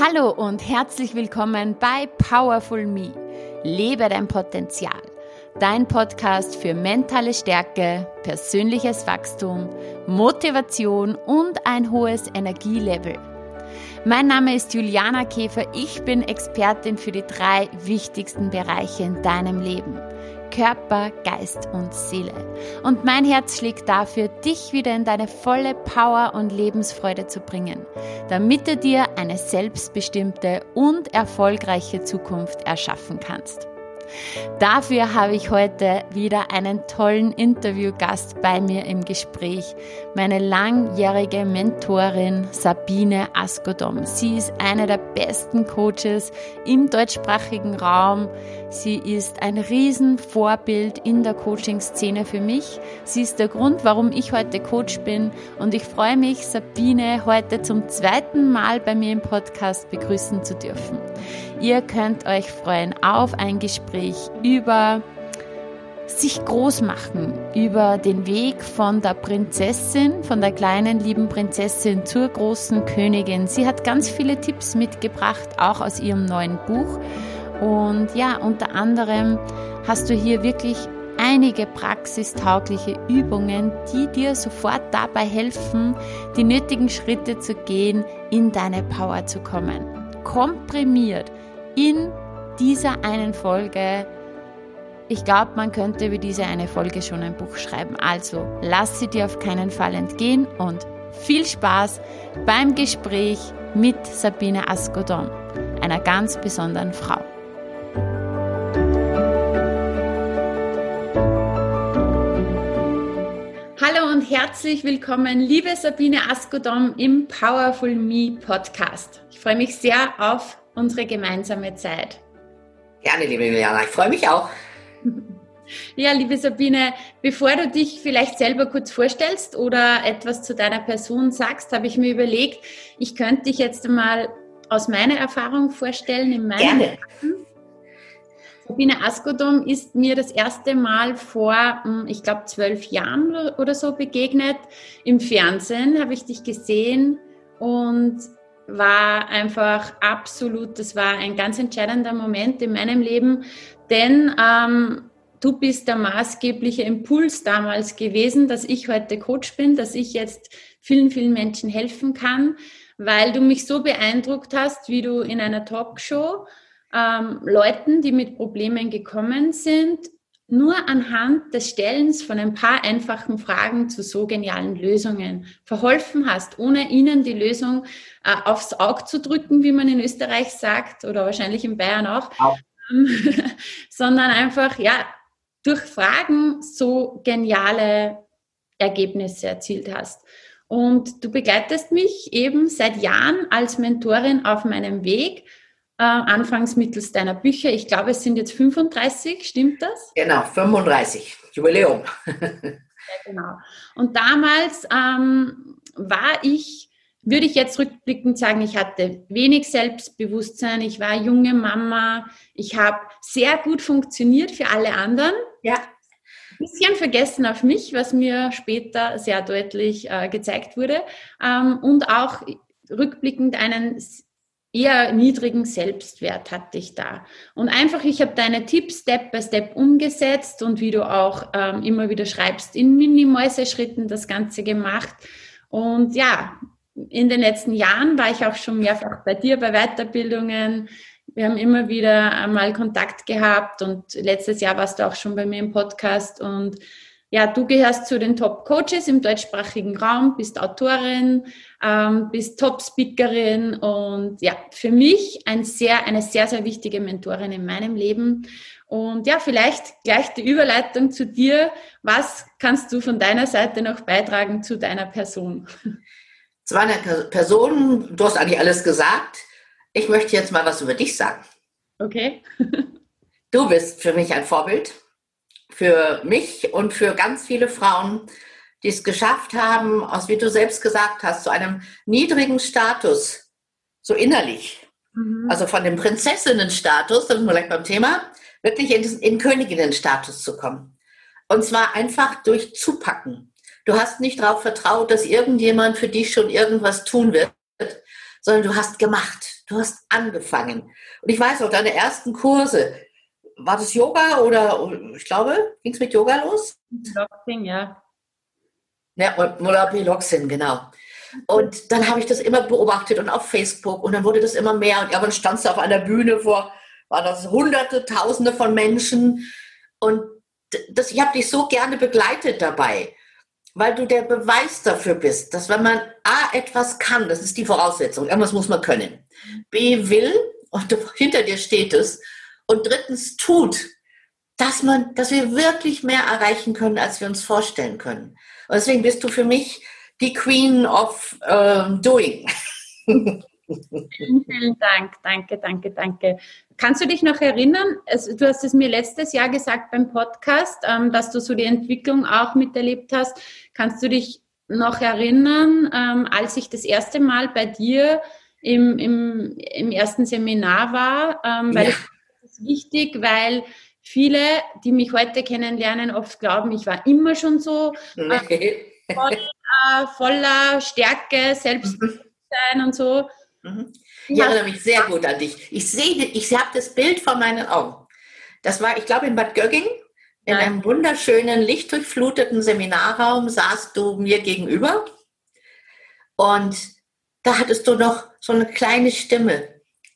Hallo und herzlich willkommen bei Powerful Me. Lebe dein Potenzial. Dein Podcast für mentale Stärke, persönliches Wachstum, Motivation und ein hohes Energielevel. Mein Name ist Juliana Käfer. Ich bin Expertin für die drei wichtigsten Bereiche in deinem Leben. Körper, Geist und Seele. Und mein Herz schlägt dafür, dich wieder in deine volle Power und Lebensfreude zu bringen, damit du dir eine selbstbestimmte und erfolgreiche Zukunft erschaffen kannst. Dafür habe ich heute wieder einen tollen Interviewgast bei mir im Gespräch, meine langjährige Mentorin Sabine Askodom. Sie ist eine der besten Coaches im deutschsprachigen Raum. Sie ist ein Riesenvorbild in der Coaching-Szene für mich. Sie ist der Grund, warum ich heute Coach bin und ich freue mich, Sabine heute zum zweiten Mal bei mir im Podcast begrüßen zu dürfen. Ihr könnt euch freuen auf ein Gespräch über sich groß machen, über den Weg von der Prinzessin, von der kleinen lieben Prinzessin zur großen Königin. Sie hat ganz viele Tipps mitgebracht, auch aus ihrem neuen Buch. Und ja, unter anderem hast du hier wirklich einige praxistaugliche Übungen, die dir sofort dabei helfen, die nötigen Schritte zu gehen, in deine Power zu kommen. Komprimiert in dieser einen Folge. Ich glaube, man könnte über diese eine Folge schon ein Buch schreiben. Also lass sie dir auf keinen Fall entgehen und viel Spaß beim Gespräch mit Sabine Askodom, einer ganz besonderen Frau. Hallo und herzlich willkommen, liebe Sabine Askodom im Powerful Me Podcast. Ich freue mich sehr auf unsere gemeinsame Zeit. Gerne, liebe Juliana, ich freue mich auch. Ja, liebe Sabine, bevor du dich vielleicht selber kurz vorstellst oder etwas zu deiner Person sagst, habe ich mir überlegt, ich könnte dich jetzt einmal aus meiner Erfahrung vorstellen. In meinem Gerne. Leben. Sabine Askodom ist mir das erste Mal vor, hm, ich glaube, zwölf Jahren oder so begegnet. Im Fernsehen habe ich dich gesehen und war einfach absolut, das war ein ganz entscheidender Moment in meinem Leben, denn ähm, du bist der maßgebliche Impuls damals gewesen, dass ich heute Coach bin, dass ich jetzt vielen, vielen Menschen helfen kann, weil du mich so beeindruckt hast, wie du in einer Talkshow ähm, Leuten, die mit Problemen gekommen sind, nur anhand des Stellens von ein paar einfachen Fragen zu so genialen Lösungen verholfen hast, ohne ihnen die Lösung äh, aufs Auge zu drücken, wie man in Österreich sagt, oder wahrscheinlich in Bayern auch, auch. sondern einfach, ja, durch Fragen so geniale Ergebnisse erzielt hast. Und du begleitest mich eben seit Jahren als Mentorin auf meinem Weg äh, anfangs mittels deiner Bücher. Ich glaube, es sind jetzt 35, stimmt das? Genau, 35, Jubiläum. ja, genau. Und damals ähm, war ich, würde ich jetzt rückblickend sagen, ich hatte wenig Selbstbewusstsein, ich war junge Mama, ich habe sehr gut funktioniert für alle anderen. Ja. Ein bisschen vergessen auf mich, was mir später sehr deutlich äh, gezeigt wurde. Ähm, und auch rückblickend einen eher niedrigen Selbstwert hatte ich da. Und einfach, ich habe deine Tipps Step by Step umgesetzt und wie du auch ähm, immer wieder schreibst, in Mini-Mäuse-Schritten das Ganze gemacht. Und ja, in den letzten Jahren war ich auch schon mehrfach bei dir bei Weiterbildungen. Wir haben immer wieder einmal Kontakt gehabt und letztes Jahr warst du auch schon bei mir im Podcast und ja, du gehörst zu den Top-Coaches im deutschsprachigen Raum, bist Autorin, ähm, bist Top-Speakerin und ja, für mich ein sehr, eine sehr, sehr wichtige Mentorin in meinem Leben. Und ja, vielleicht gleich die Überleitung zu dir. Was kannst du von deiner Seite noch beitragen zu deiner Person? Zu meiner Person, du hast eigentlich alles gesagt. Ich möchte jetzt mal was über dich sagen. Okay. du bist für mich ein Vorbild für mich und für ganz viele Frauen, die es geschafft haben, aus wie du selbst gesagt hast, zu einem niedrigen Status, so innerlich, mhm. also von dem Prinzessinnenstatus, da sind wir gleich beim Thema, wirklich in, in Königinnenstatus zu kommen. Und zwar einfach durch Zupacken. Du hast nicht darauf vertraut, dass irgendjemand für dich schon irgendwas tun wird, sondern du hast gemacht. Du hast angefangen. Und ich weiß auch, deine ersten Kurse, war das Yoga oder ich glaube, ging es mit Yoga los? Ja, oder Piloxin, genau. Und dann habe ich das immer beobachtet und auf Facebook und dann wurde das immer mehr und irgendwann standst du auf einer Bühne vor, waren das hunderte, tausende von Menschen und das, ich habe dich so gerne begleitet dabei, weil du der Beweis dafür bist, dass wenn man A, etwas kann, das ist die Voraussetzung, irgendwas muss man können, B, will und hinter dir steht es und drittens tut, dass man, dass wir wirklich mehr erreichen können, als wir uns vorstellen können. Und deswegen bist du für mich die Queen of uh, Doing. Vielen, vielen Dank, danke, danke, danke. Kannst du dich noch erinnern, also du hast es mir letztes Jahr gesagt beim Podcast, ähm, dass du so die Entwicklung auch miterlebt hast. Kannst du dich noch erinnern, ähm, als ich das erste Mal bei dir im, im, im ersten Seminar war? Ähm, weil ja. das ist wichtig, weil viele, die mich heute kennenlernen, oft glauben, ich war immer schon so. Nee. Voll, äh, voller Stärke, Selbstbewusstsein mhm. und so. Mhm. Ich erinnere mich sehr gut an dich. Ich sehe, ich habe das Bild vor meinen Augen. Das war, ich glaube, in Bad Gögging. In einem wunderschönen, lichtdurchfluteten Seminarraum saßt du mir gegenüber. Und da hattest du noch so eine kleine Stimme.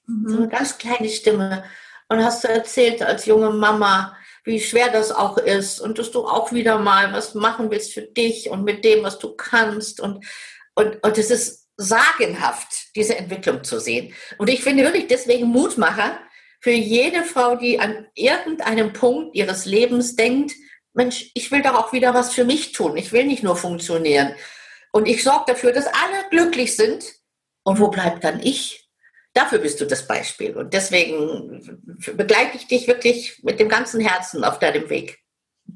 Mhm. So eine ganz kleine Stimme. Und hast du erzählt als junge Mama, wie schwer das auch ist und dass du auch wieder mal was machen willst für dich und mit dem, was du kannst. Und, und, und es ist sagenhaft, diese Entwicklung zu sehen. Und ich finde wirklich deswegen Mutmacher für jede Frau, die an irgendeinem Punkt ihres Lebens denkt, Mensch, ich will doch auch wieder was für mich tun. Ich will nicht nur funktionieren. Und ich sorge dafür, dass alle glücklich sind. Und wo bleibt dann ich? Dafür bist du das Beispiel. Und deswegen begleite ich dich wirklich mit dem ganzen Herzen auf deinem Weg.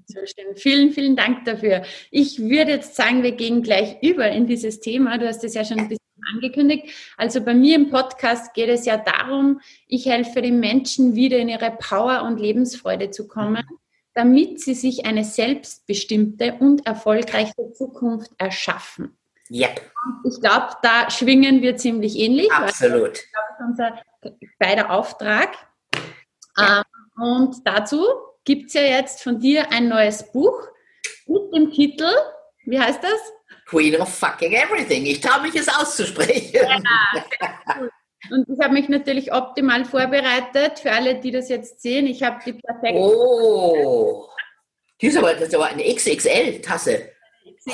Sehr schön. Vielen, vielen Dank dafür. Ich würde jetzt sagen, wir gehen gleich über in dieses Thema. Du hast es ja schon ein bisschen angekündigt. Also bei mir im Podcast geht es ja darum, ich helfe den Menschen wieder in ihre Power und Lebensfreude zu kommen, damit sie sich eine selbstbestimmte und erfolgreiche Zukunft erschaffen. Yep. Ich glaube, da schwingen wir ziemlich ähnlich. Absolut. Das ist unser beider Auftrag. Ja. Ähm, und dazu gibt es ja jetzt von dir ein neues Buch mit dem Titel, wie heißt das? Queen of fucking everything. Ich traue mich es auszusprechen. Ja, und ich habe mich natürlich optimal vorbereitet für alle, die das jetzt sehen. Ich habe die perfekte. Oh, die ist aber, das ist aber eine XXL-Tasse.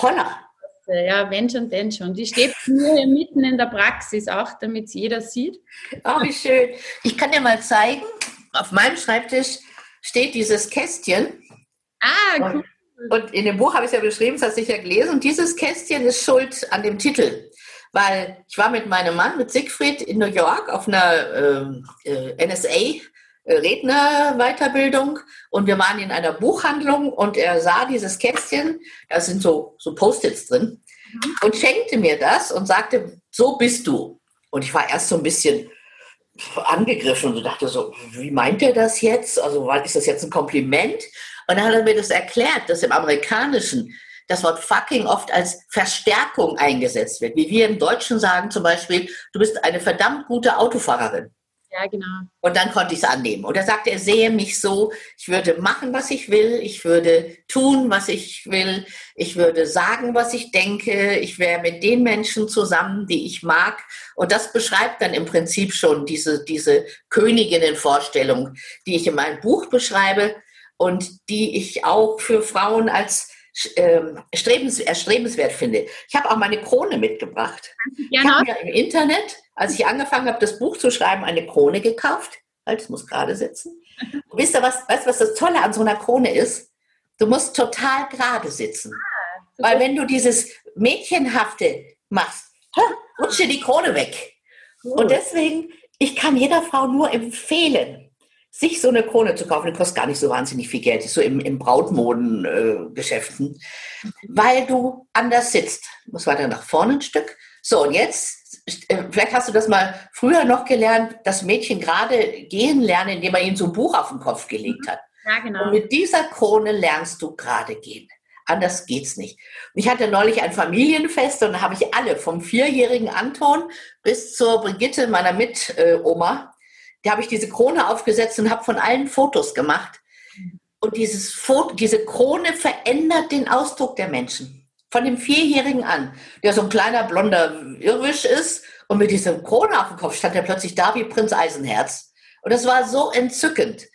Holla. Ja, wenn schon, denn schon. Die steht nur hier mitten in der Praxis auch, damit es jeder sieht. Oh, wie schön. Ich kann dir mal zeigen, auf meinem Schreibtisch steht dieses Kästchen. Ah, cool. Und, und in dem Buch habe ich es ja beschrieben, das hast du sicher gelesen. Und dieses Kästchen ist schuld an dem Titel. Weil ich war mit meinem Mann, mit Siegfried, in New York auf einer ähm, äh, NSA Rednerweiterbildung und wir waren in einer Buchhandlung und er sah dieses Kästchen, da sind so, so Post-its drin mhm. und schenkte mir das und sagte, so bist du. Und ich war erst so ein bisschen angegriffen und dachte so, wie meint er das jetzt? Also ist das jetzt ein Kompliment? Und dann hat er mir das erklärt, dass im Amerikanischen das Wort fucking oft als Verstärkung eingesetzt wird. Wie wir im Deutschen sagen zum Beispiel, du bist eine verdammt gute Autofahrerin. Ja, genau. Und dann konnte ich es annehmen. Und er sagte, er sehe mich so, ich würde machen, was ich will, ich würde tun, was ich will, ich würde sagen, was ich denke, ich wäre mit den Menschen zusammen, die ich mag. Und das beschreibt dann im Prinzip schon diese, diese Königinnenvorstellung, die ich in meinem Buch beschreibe und die ich auch für Frauen als ähm, erstrebenswert finde. Ich habe auch meine Krone mitgebracht. Ich habe mir im Internet als ich angefangen habe, das Buch zu schreiben, eine Krone gekauft. Halt, es muss gerade sitzen. Und wisst ihr, was, weißt, was das Tolle an so einer Krone ist? Du musst total gerade sitzen. Ah, Weil wenn du dieses Mädchenhafte machst, rutscht dir die Krone weg. Und deswegen, ich kann jeder Frau nur empfehlen, sich so eine Krone zu kaufen. Die kostet gar nicht so wahnsinnig viel Geld, ist so im, im Brautmodengeschäften, äh, weil du anders sitzt. Du musst weiter nach vorne ein Stück. So, und jetzt vielleicht hast du das mal früher noch gelernt, das Mädchen gerade gehen lernen, indem man ihm so ein Buch auf den Kopf gelegt hat. Ja, genau. Und mit dieser Krone lernst du gerade gehen. Anders geht's nicht. Und ich hatte neulich ein Familienfest und da habe ich alle, vom vierjährigen Anton bis zur Brigitte, meiner Mitoma, da habe ich diese Krone aufgesetzt und habe von allen Fotos gemacht. Und dieses Foto, diese Krone verändert den Ausdruck der Menschen. Von dem Vierjährigen an, der so ein kleiner blonder Irrwisch ist und mit dieser Krone auf dem Kopf stand er plötzlich da wie Prinz Eisenherz. Und das war so entzückend.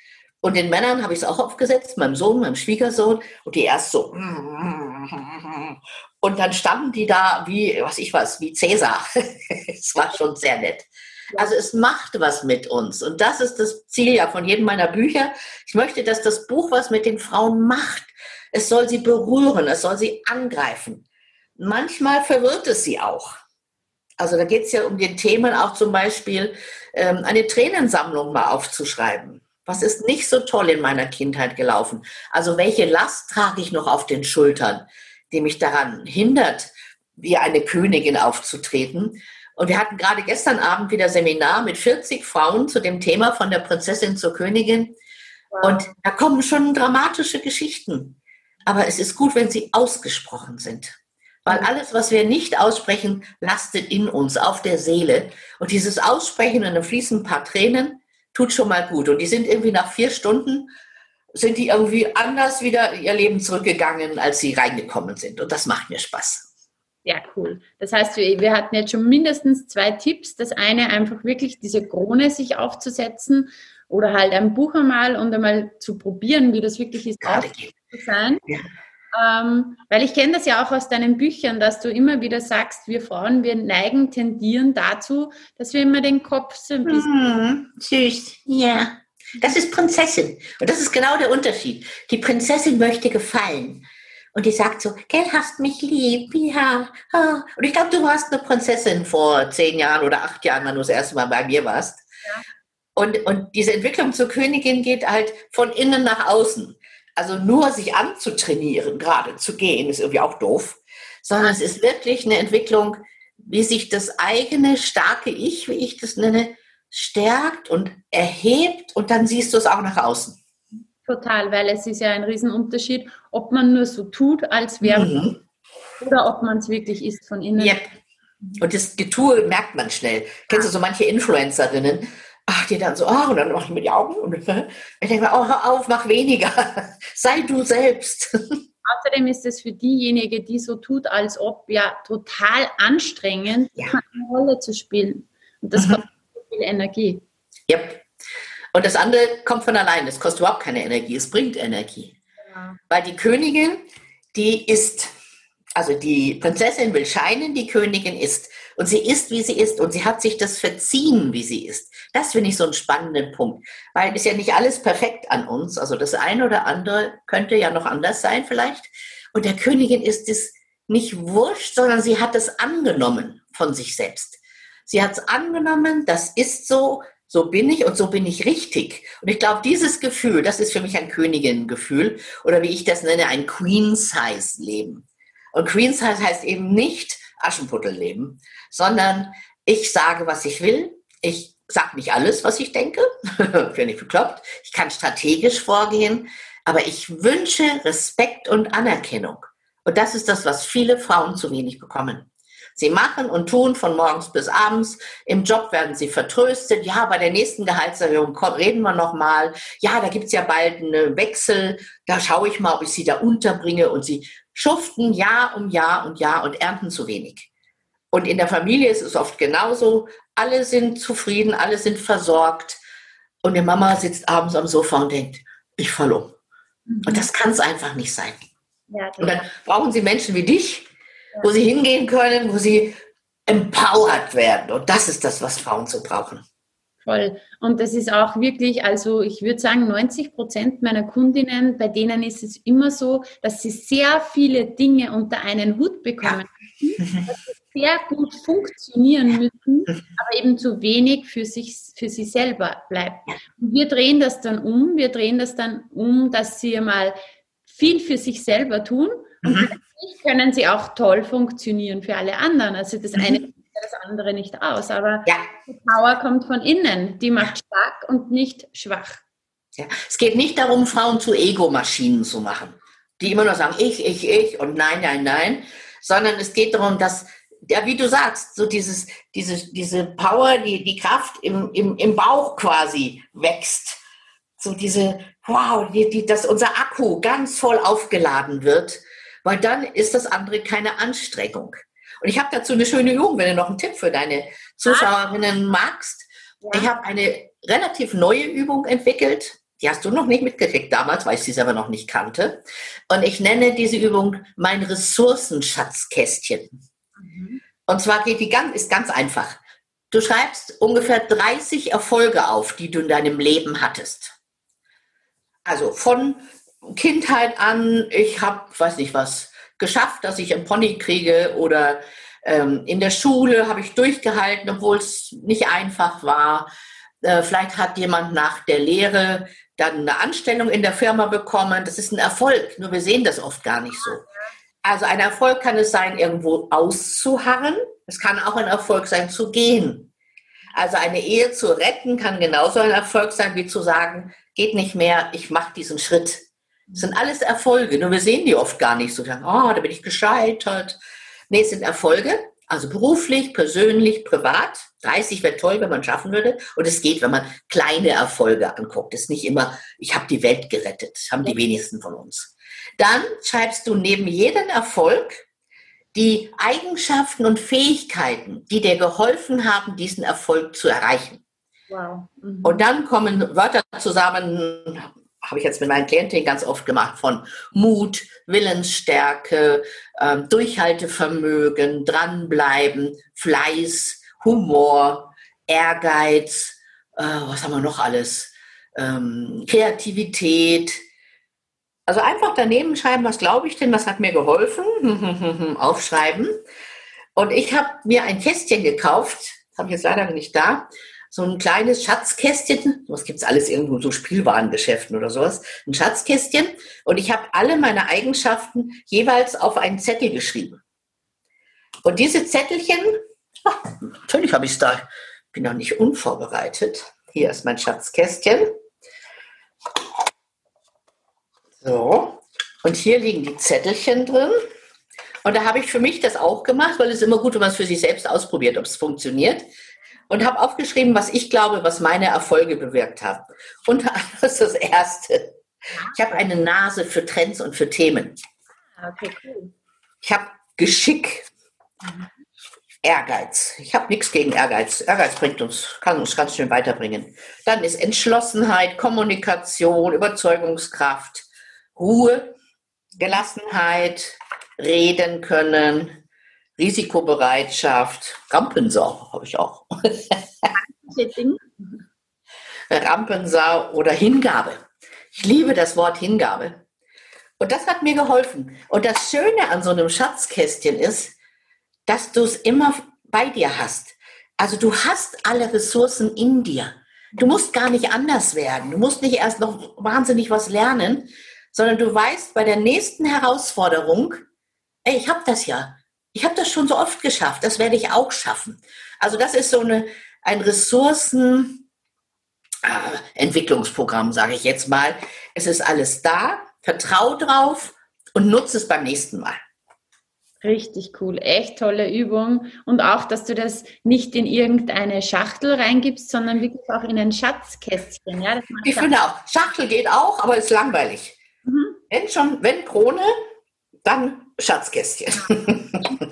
Und den Männern habe ich es auch aufgesetzt, meinem Sohn, meinem Schwiegersohn, und die erst so. Und dann standen die da wie, was ich weiß, wie Cäsar. Es war schon sehr nett. Also es macht was mit uns. Und das ist das Ziel ja von jedem meiner Bücher. Ich möchte, dass das Buch was mit den Frauen macht. Es soll sie berühren, es soll sie angreifen. Manchmal verwirrt es sie auch. Also da geht es ja um den Themen auch zum Beispiel, ähm, eine Tränensammlung mal aufzuschreiben. Was ist nicht so toll in meiner Kindheit gelaufen? Also welche Last trage ich noch auf den Schultern, die mich daran hindert, wie eine Königin aufzutreten? Und wir hatten gerade gestern Abend wieder Seminar mit 40 Frauen zu dem Thema von der Prinzessin zur Königin. Und da kommen schon dramatische Geschichten. Aber es ist gut, wenn sie ausgesprochen sind. Weil alles, was wir nicht aussprechen, lastet in uns, auf der Seele. Und dieses Aussprechen, und dann fließen ein paar Tränen, tut schon mal gut. Und die sind irgendwie nach vier Stunden, sind die irgendwie anders wieder ihr Leben zurückgegangen, als sie reingekommen sind. Und das macht mir Spaß. Ja, cool. Das heißt, wir, hatten jetzt schon mindestens zwei Tipps. Das eine einfach wirklich diese Krone sich aufzusetzen oder halt ein Buch einmal und einmal zu probieren, wie das wirklich ist, zu sein. Ja. Ähm, weil ich kenne das ja auch aus deinen Büchern, dass du immer wieder sagst, wir Frauen, wir neigen, tendieren dazu, dass wir immer den Kopf so ein bisschen. Mm, süß, ja. Das ist Prinzessin. Und das ist genau der Unterschied. Die Prinzessin möchte gefallen. Und die sagt so, gell, hast mich lieb, ja. Und ich glaube, du warst eine Prinzessin vor zehn Jahren oder acht Jahren, wenn du das erste Mal bei mir warst. Ja. Und, und diese Entwicklung zur Königin geht halt von innen nach außen. Also nur sich anzutrainieren, gerade zu gehen, ist irgendwie auch doof, sondern es ist wirklich eine Entwicklung, wie sich das eigene starke Ich, wie ich das nenne, stärkt und erhebt und dann siehst du es auch nach außen. Total, weil es ist ja ein Riesenunterschied, ob man nur so tut, als wäre mhm. oder ob man es wirklich ist von innen. Yep. Und das Getue merkt man schnell. Kennst du so manche Influencerinnen, ach, die dann so, ah, und dann mache ich mir die Augen und ich denke mir, oh, hör auf, mach weniger, sei du selbst. Außerdem ist es für diejenige, die so tut, als ob, ja, total anstrengend, ja. eine Rolle zu spielen. Und das mhm. kostet viel Energie. Yep. Und das andere kommt von allein. Es kostet überhaupt keine Energie. Es bringt Energie. Ja. Weil die Königin, die ist, also die Prinzessin will scheinen, die Königin ist. Und sie ist, wie sie ist. Und sie hat sich das verziehen, wie sie ist. Das finde ich so einen spannenden Punkt. Weil es ja nicht alles perfekt an uns. Also das eine oder andere könnte ja noch anders sein vielleicht. Und der Königin ist es nicht wurscht, sondern sie hat es angenommen von sich selbst. Sie hat es angenommen, das ist so, so bin ich und so bin ich richtig. Und ich glaube, dieses Gefühl, das ist für mich ein Königinnengefühl oder wie ich das nenne, ein Queen-Size-Leben. Und Queen-Size heißt eben nicht Aschenputtelleben, sondern ich sage, was ich will. Ich sage nicht alles, was ich denke. Finde ich bekloppt. Ich kann strategisch vorgehen. Aber ich wünsche Respekt und Anerkennung. Und das ist das, was viele Frauen zu wenig bekommen. Sie machen und tun von morgens bis abends. Im Job werden sie vertröstet. Ja, bei der nächsten Gehaltserhöhung reden wir nochmal. Ja, da gibt's ja bald einen Wechsel. Da schaue ich mal, ob ich sie da unterbringe. Und sie schuften Jahr um Jahr und Jahr und ernten zu wenig. Und in der Familie ist es oft genauso. Alle sind zufrieden, alle sind versorgt. Und die Mama sitzt abends am Sofa und denkt, ich falle um. Mhm. Und das kann es einfach nicht sein. Ja, und dann brauchen sie Menschen wie dich, wo sie hingehen können, wo sie empowered werden. Und das ist das, was Frauen so brauchen. Voll. Und das ist auch wirklich, also ich würde sagen, 90 Prozent meiner Kundinnen, bei denen ist es immer so, dass sie sehr viele Dinge unter einen Hut bekommen, ja. dass sie sehr gut funktionieren müssen, aber eben zu wenig für sich, für sie selber bleibt. Und wir drehen das dann um, wir drehen das dann um, dass sie mal viel für sich selber tun und mhm können sie auch toll funktionieren für alle anderen. Also das eine mhm. Das andere nicht aus, aber ja. die Power kommt von innen. Die macht stark und nicht schwach. Ja. Es geht nicht darum, Frauen zu Ego-Maschinen zu machen. die immer nur sagen, ich, ich, ich und nein, nein, nein, sondern es geht darum, dass, ja, wie du sagst, so dieses, diese, diese Power, die, die Kraft im, im, im Bauch quasi wächst. So diese, wow, die, die, dass unser Akku ganz voll aufgeladen wird, weil dann ist das andere keine Anstrengung. Und ich habe dazu eine schöne Übung, wenn du noch einen Tipp für deine Zuschauerinnen magst. Ja. Ich habe eine relativ neue Übung entwickelt. Die hast du noch nicht mitgekriegt damals, weil ich sie selber noch nicht kannte. Und ich nenne diese Übung mein Ressourcenschatzkästchen. Mhm. Und zwar geht die ganz, ist ganz einfach. Du schreibst ungefähr 30 Erfolge auf, die du in deinem Leben hattest. Also von Kindheit an, ich habe, weiß nicht was, geschafft, dass ich einen Pony kriege oder ähm, in der Schule habe ich durchgehalten, obwohl es nicht einfach war. Äh, vielleicht hat jemand nach der Lehre dann eine Anstellung in der Firma bekommen. Das ist ein Erfolg, nur wir sehen das oft gar nicht so. Also ein Erfolg kann es sein, irgendwo auszuharren. Es kann auch ein Erfolg sein, zu gehen. Also eine Ehe zu retten kann genauso ein Erfolg sein, wie zu sagen, geht nicht mehr, ich mache diesen Schritt. Das sind alles Erfolge, nur wir sehen die oft gar nicht so. Sagen, oh, da bin ich gescheitert. Nee, es sind Erfolge, also beruflich, persönlich, privat. 30 wäre toll, wenn man schaffen würde. Und es geht, wenn man kleine Erfolge anguckt. Es ist nicht immer, ich habe die Welt gerettet. Das haben die wenigsten von uns. Dann schreibst du neben jedem Erfolg die Eigenschaften und Fähigkeiten, die dir geholfen haben, diesen Erfolg zu erreichen. Wow. Mhm. Und dann kommen Wörter zusammen, habe ich jetzt mit meinen Klientinnen ganz oft gemacht, von Mut, Willensstärke, äh, Durchhaltevermögen, dranbleiben, Fleiß, Humor, Ehrgeiz, äh, was haben wir noch alles? Ähm, Kreativität. Also einfach daneben schreiben, was glaube ich denn, was hat mir geholfen, aufschreiben. Und ich habe mir ein Kästchen gekauft, habe ich jetzt leider nicht da, so ein kleines Schatzkästchen, was gibt's alles irgendwo, so Spielwarengeschäften oder sowas, ein Schatzkästchen. Und ich habe alle meine Eigenschaften jeweils auf einen Zettel geschrieben. Und diese Zettelchen, ach, natürlich habe ich es da, bin noch nicht unvorbereitet. Hier ist mein Schatzkästchen. So, und hier liegen die Zettelchen drin. Und da habe ich für mich das auch gemacht, weil es immer gut, wenn man es für sich selbst ausprobiert, ob es funktioniert und habe aufgeschrieben, was ich glaube, was meine Erfolge bewirkt haben. Und das ist das Erste. Ich habe eine Nase für Trends und für Themen. Ah, okay, cool. Ich habe Geschick, Ehrgeiz. Ich habe nichts gegen Ehrgeiz. Ehrgeiz bringt uns, kann uns ganz schön weiterbringen. Dann ist Entschlossenheit, Kommunikation, Überzeugungskraft, Ruhe, Gelassenheit, reden können, Risikobereitschaft, Rampensau habe ich auch. Rampensau oder Hingabe. Ich liebe das Wort Hingabe. Und das hat mir geholfen. Und das Schöne an so einem Schatzkästchen ist, dass du es immer bei dir hast. Also du hast alle Ressourcen in dir. Du musst gar nicht anders werden. Du musst nicht erst noch wahnsinnig was lernen, sondern du weißt bei der nächsten Herausforderung, ey, ich habe das ja ich habe das schon so oft geschafft, das werde ich auch schaffen. Also das ist so eine, ein Ressourcenentwicklungsprogramm, äh, sage ich jetzt mal. Es ist alles da, vertrau drauf und nutze es beim nächsten Mal. Richtig cool, echt tolle Übung. Und auch, dass du das nicht in irgendeine Schachtel reingibst, sondern wirklich auch in ein Schatzkästchen. Ja, ich finde auch, Schachtel geht auch, aber ist langweilig. Mhm. Wenn schon, wenn Krone, dann Schatzkästchen.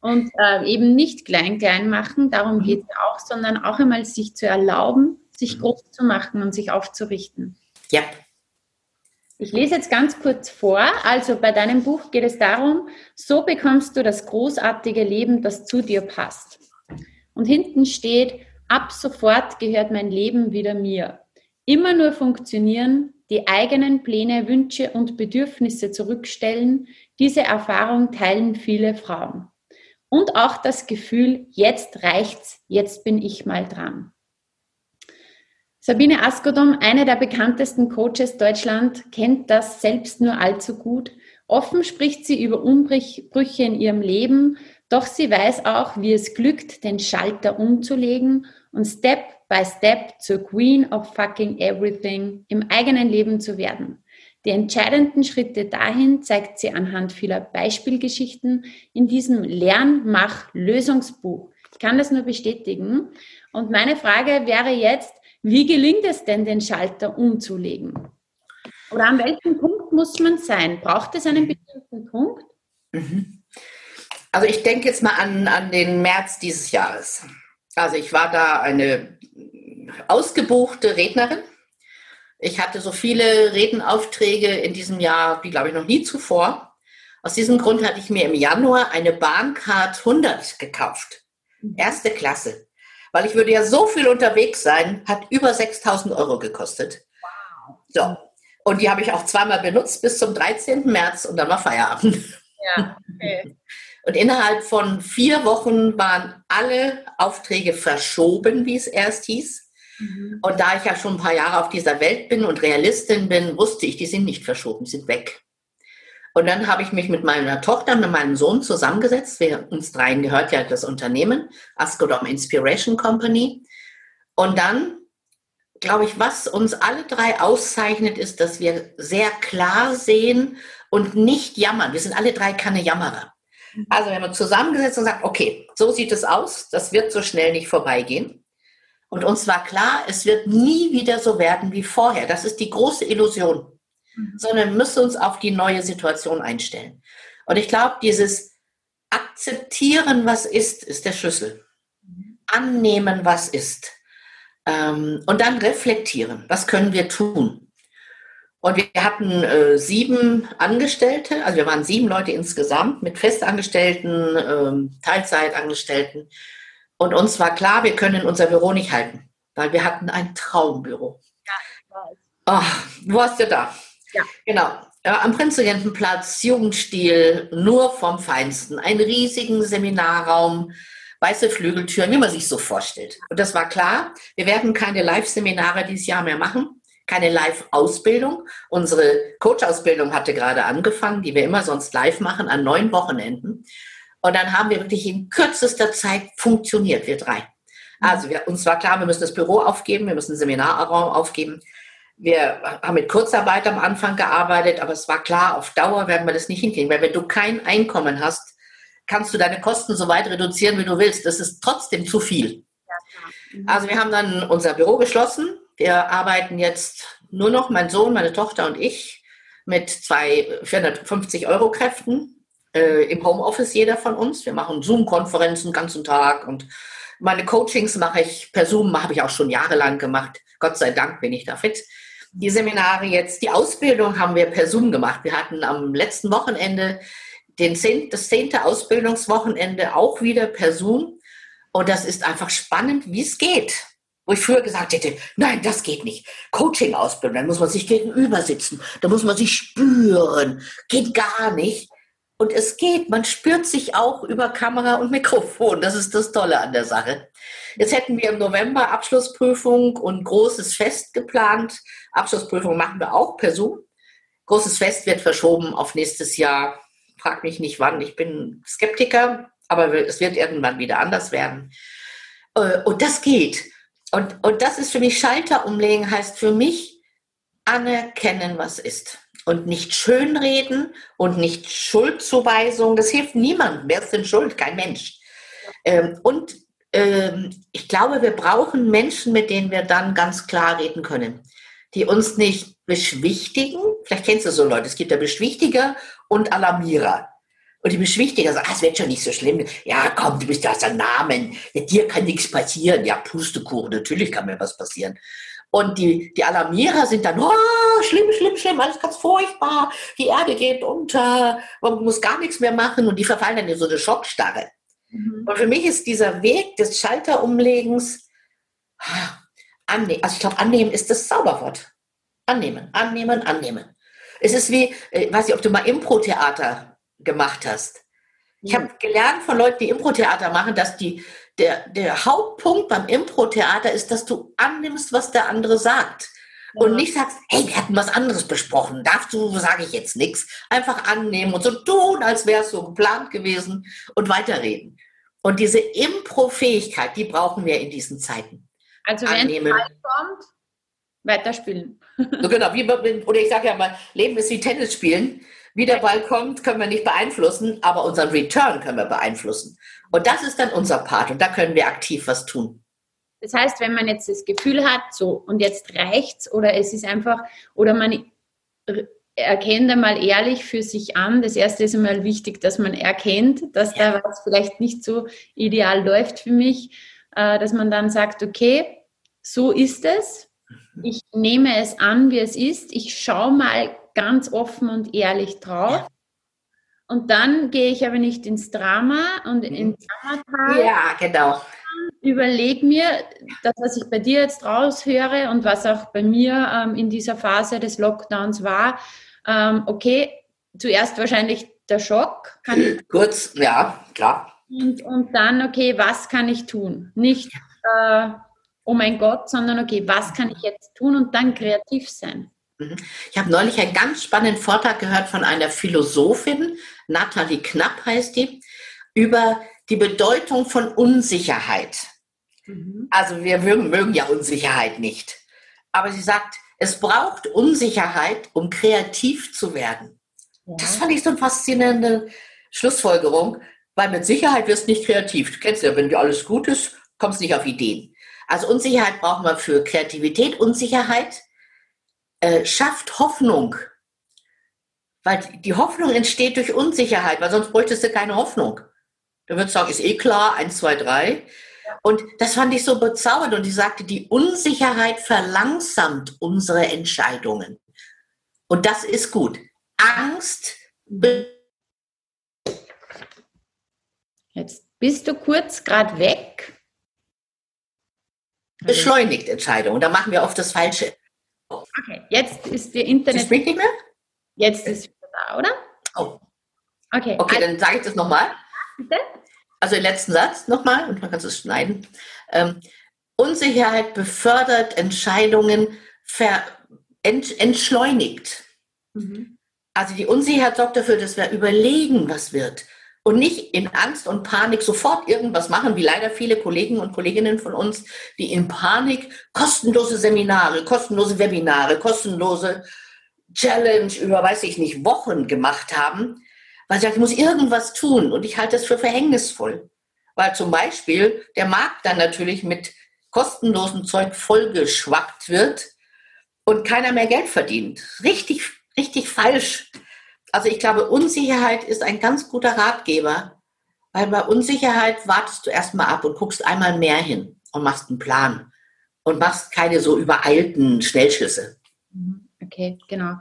Und äh, eben nicht klein klein machen, darum mhm. geht es auch, sondern auch einmal sich zu erlauben, sich mhm. groß zu machen und sich aufzurichten. Ja. Ich lese jetzt ganz kurz vor. Also bei deinem Buch geht es darum, so bekommst du das großartige Leben, das zu dir passt. Und hinten steht, ab sofort gehört mein Leben wieder mir. Immer nur funktionieren, die eigenen Pläne, Wünsche und Bedürfnisse zurückstellen, diese Erfahrung teilen viele Frauen. Und auch das Gefühl, jetzt reicht's, jetzt bin ich mal dran. Sabine Askodom, eine der bekanntesten Coaches Deutschland, kennt das selbst nur allzu gut. Offen spricht sie über Umbrüche in ihrem Leben, doch sie weiß auch, wie es glückt, den Schalter umzulegen und Step by Step zur Queen of fucking everything im eigenen Leben zu werden. Die entscheidenden Schritte dahin zeigt sie anhand vieler Beispielgeschichten in diesem Lern-Mach-Lösungsbuch. Ich kann das nur bestätigen. Und meine Frage wäre jetzt, wie gelingt es denn, den Schalter umzulegen? Oder an welchem Punkt muss man sein? Braucht es einen bestimmten Punkt? Mhm. Also ich denke jetzt mal an, an den März dieses Jahres. Also ich war da eine ausgebuchte Rednerin. Ich hatte so viele Redenaufträge in diesem Jahr, wie glaube ich noch nie zuvor. Aus diesem Grund hatte ich mir im Januar eine Bahncard 100 gekauft. Mhm. Erste Klasse. Weil ich würde ja so viel unterwegs sein, hat über 6000 Euro gekostet. Wow. So. Und die habe ich auch zweimal benutzt bis zum 13. März und dann war Feierabend. Ja, okay. Und innerhalb von vier Wochen waren alle Aufträge verschoben, wie es erst hieß. Mhm. Und da ich ja schon ein paar Jahre auf dieser Welt bin und Realistin bin, wusste ich, die sind nicht verschoben, die sind weg. Und dann habe ich mich mit meiner Tochter, mit meinem Sohn zusammengesetzt. Wir, uns dreien gehört ja das Unternehmen, Askodom Inspiration Company. Und dann, glaube ich, was uns alle drei auszeichnet, ist, dass wir sehr klar sehen und nicht jammern. Wir sind alle drei keine Jammerer. Also wir haben uns zusammengesetzt und gesagt, okay, so sieht es aus, das wird so schnell nicht vorbeigehen. Und uns war klar, es wird nie wieder so werden wie vorher. Das ist die große Illusion. Mhm. Sondern wir müssen uns auf die neue Situation einstellen. Und ich glaube, dieses Akzeptieren, was ist, ist der Schlüssel. Mhm. Annehmen, was ist. Ähm, und dann reflektieren. Was können wir tun? Und wir hatten äh, sieben Angestellte, also wir waren sieben Leute insgesamt mit Festangestellten, ähm, Teilzeitangestellten. Und uns war klar, wir können unser Büro nicht halten, weil wir hatten ein Traumbüro. Ja, weiß. Oh, wo warst du da? Ja. Genau. Ja, am Prinzregentenplatz, Jugendstil, nur vom Feinsten. Einen riesigen Seminarraum, weiße Flügeltüren, wie man sich so vorstellt. Und das war klar, wir werden keine Live-Seminare dieses Jahr mehr machen keine Live-Ausbildung. Unsere Coach-Ausbildung hatte gerade angefangen, die wir immer sonst live machen, an neun Wochenenden. Und dann haben wir wirklich in kürzester Zeit funktioniert, wir drei. Also wir, uns war klar, wir müssen das Büro aufgeben, wir müssen den Seminarraum aufgeben. Wir haben mit Kurzarbeit am Anfang gearbeitet, aber es war klar, auf Dauer werden wir das nicht hinkriegen, weil wenn du kein Einkommen hast, kannst du deine Kosten so weit reduzieren, wie du willst. Das ist trotzdem zu viel. Also wir haben dann unser Büro geschlossen, wir arbeiten jetzt nur noch, mein Sohn, meine Tochter und ich, mit zwei 450 Euro Kräften äh, im Homeoffice, jeder von uns. Wir machen Zoom-Konferenzen den ganzen Tag und meine Coachings mache ich per Zoom, habe ich auch schon jahrelang gemacht. Gott sei Dank bin ich da fit. Die Seminare jetzt, die Ausbildung haben wir per Zoom gemacht. Wir hatten am letzten Wochenende den zehn, das zehnte Ausbildungswochenende auch wieder per Zoom. Und das ist einfach spannend, wie es geht. Wo ich früher gesagt hätte, nein, das geht nicht. Coaching-Ausbildung, dann muss man sich gegenüber sitzen, da muss man sich spüren. Geht gar nicht. Und es geht, man spürt sich auch über Kamera und Mikrofon. Das ist das Tolle an der Sache. Jetzt hätten wir im November Abschlussprüfung und großes Fest geplant. Abschlussprüfung machen wir auch per Zoom. Großes Fest wird verschoben auf nächstes Jahr. Frag mich nicht wann. Ich bin Skeptiker, aber es wird irgendwann wieder anders werden. Äh, und das geht. Und, und das ist für mich Schalter umlegen, heißt für mich anerkennen, was ist. Und nicht schönreden und nicht Schuldzuweisung. Das hilft niemandem. Wer ist denn schuld? Kein Mensch. Ähm, und ähm, ich glaube, wir brauchen Menschen, mit denen wir dann ganz klar reden können. Die uns nicht beschwichtigen. Vielleicht kennst du so Leute. Es gibt ja Beschwichtiger und Alarmierer. Und die Beschwichtiger sagen, ah, es wird schon nicht so schlimm. Ja, komm, du bist ja aus der Namen. Mit dir kann nichts passieren. Ja, Pustekuchen, natürlich kann mir was passieren. Und die, die Alarmierer sind dann, oh, schlimm, schlimm, schlimm, alles ganz furchtbar. Die Erde geht unter, man muss gar nichts mehr machen. Und die verfallen dann in so eine Schockstarre. Mhm. Und für mich ist dieser Weg des Schalterumlegens, ah, annehmen. Also ich glaube, annehmen ist das Zauberwort. Annehmen, annehmen, annehmen. Es ist wie, ich äh, weiß nicht, ob du mal Impro-Theater gemacht hast. Ich habe gelernt von Leuten, die Impro-Theater machen, dass die, der, der Hauptpunkt beim Impro-Theater ist, dass du annimmst, was der andere sagt. Und nicht sagst, hey, wir hatten was anderes besprochen, darfst du, sage ich jetzt nichts. Einfach annehmen und so tun, als wäre es so geplant gewesen und weiterreden. Und diese Impro-Fähigkeit, die brauchen wir in diesen Zeiten. Also wenn Annehmen. kommt, weiterspielen. So genau, wie, oder ich sage ja mal, Leben ist wie Tennis spielen. Wie der Ball kommt, können wir nicht beeinflussen, aber unseren Return können wir beeinflussen. Und das ist dann unser Part und da können wir aktiv was tun. Das heißt, wenn man jetzt das Gefühl hat, so und jetzt reicht's oder es ist einfach, oder man erkennt einmal ehrlich für sich an. Das erste ist einmal wichtig, dass man erkennt, dass ja. da was vielleicht nicht so ideal läuft für mich, äh, dass man dann sagt, okay, so ist es. Mhm. Ich nehme es an, wie es ist. Ich schaue mal ganz offen und ehrlich drauf. Und dann gehe ich aber nicht ins Drama und mhm. ins Dramatal. Ja, genau. Überleg mir, das, was ich bei dir jetzt raushöre und was auch bei mir ähm, in dieser Phase des Lockdowns war, ähm, okay, zuerst wahrscheinlich der Schock. Kurz, ja, klar. Und, und dann, okay, was kann ich tun? Nicht, äh, oh mein Gott, sondern okay, was kann ich jetzt tun und dann kreativ sein. Ich habe neulich einen ganz spannenden Vortrag gehört von einer Philosophin, Nathalie Knapp heißt die, über die Bedeutung von Unsicherheit. Mhm. Also wir mögen ja Unsicherheit nicht. Aber sie sagt, es braucht Unsicherheit, um kreativ zu werden. Ja. Das fand ich so eine faszinierende Schlussfolgerung, weil mit Sicherheit wirst du nicht kreativ. Du kennst ja, wenn dir alles gut ist, kommst du nicht auf Ideen. Also Unsicherheit brauchen wir für Kreativität. Unsicherheit äh, schafft Hoffnung. Weil die Hoffnung entsteht durch Unsicherheit, weil sonst bräuchtest du keine Hoffnung. Da würdest du sagen, ist eh klar, eins, zwei, drei. Und das fand ich so bezaubernd. Und die sagte, die Unsicherheit verlangsamt unsere Entscheidungen. Und das ist gut. Angst. Jetzt bist du kurz gerade weg. Beschleunigt Entscheidungen. Da machen wir oft das Falsche. Okay, jetzt ist der Internet. Das nicht mehr? Jetzt ist wieder da, oder? Oh. Okay, okay also, dann sage ich das nochmal. Bitte? Also den letzten Satz nochmal, und man kann es schneiden. Ähm, Unsicherheit befördert Entscheidungen, ent, entschleunigt. Mhm. Also die Unsicherheit sorgt dafür, dass wir überlegen, was wird und nicht in Angst und Panik sofort irgendwas machen, wie leider viele Kollegen und Kolleginnen von uns, die in Panik kostenlose Seminare, kostenlose Webinare, kostenlose Challenge über, weiß ich nicht, Wochen gemacht haben, weil sie sagt, ich muss irgendwas tun und ich halte das für verhängnisvoll. Weil zum Beispiel der Markt dann natürlich mit kostenlosem Zeug vollgeschwappt wird und keiner mehr Geld verdient. Richtig, richtig falsch. Also ich glaube, Unsicherheit ist ein ganz guter Ratgeber, weil bei Unsicherheit wartest du erstmal ab und guckst einmal mehr hin und machst einen Plan und machst keine so übereilten Schnellschüsse. Mhm. Okay, genau.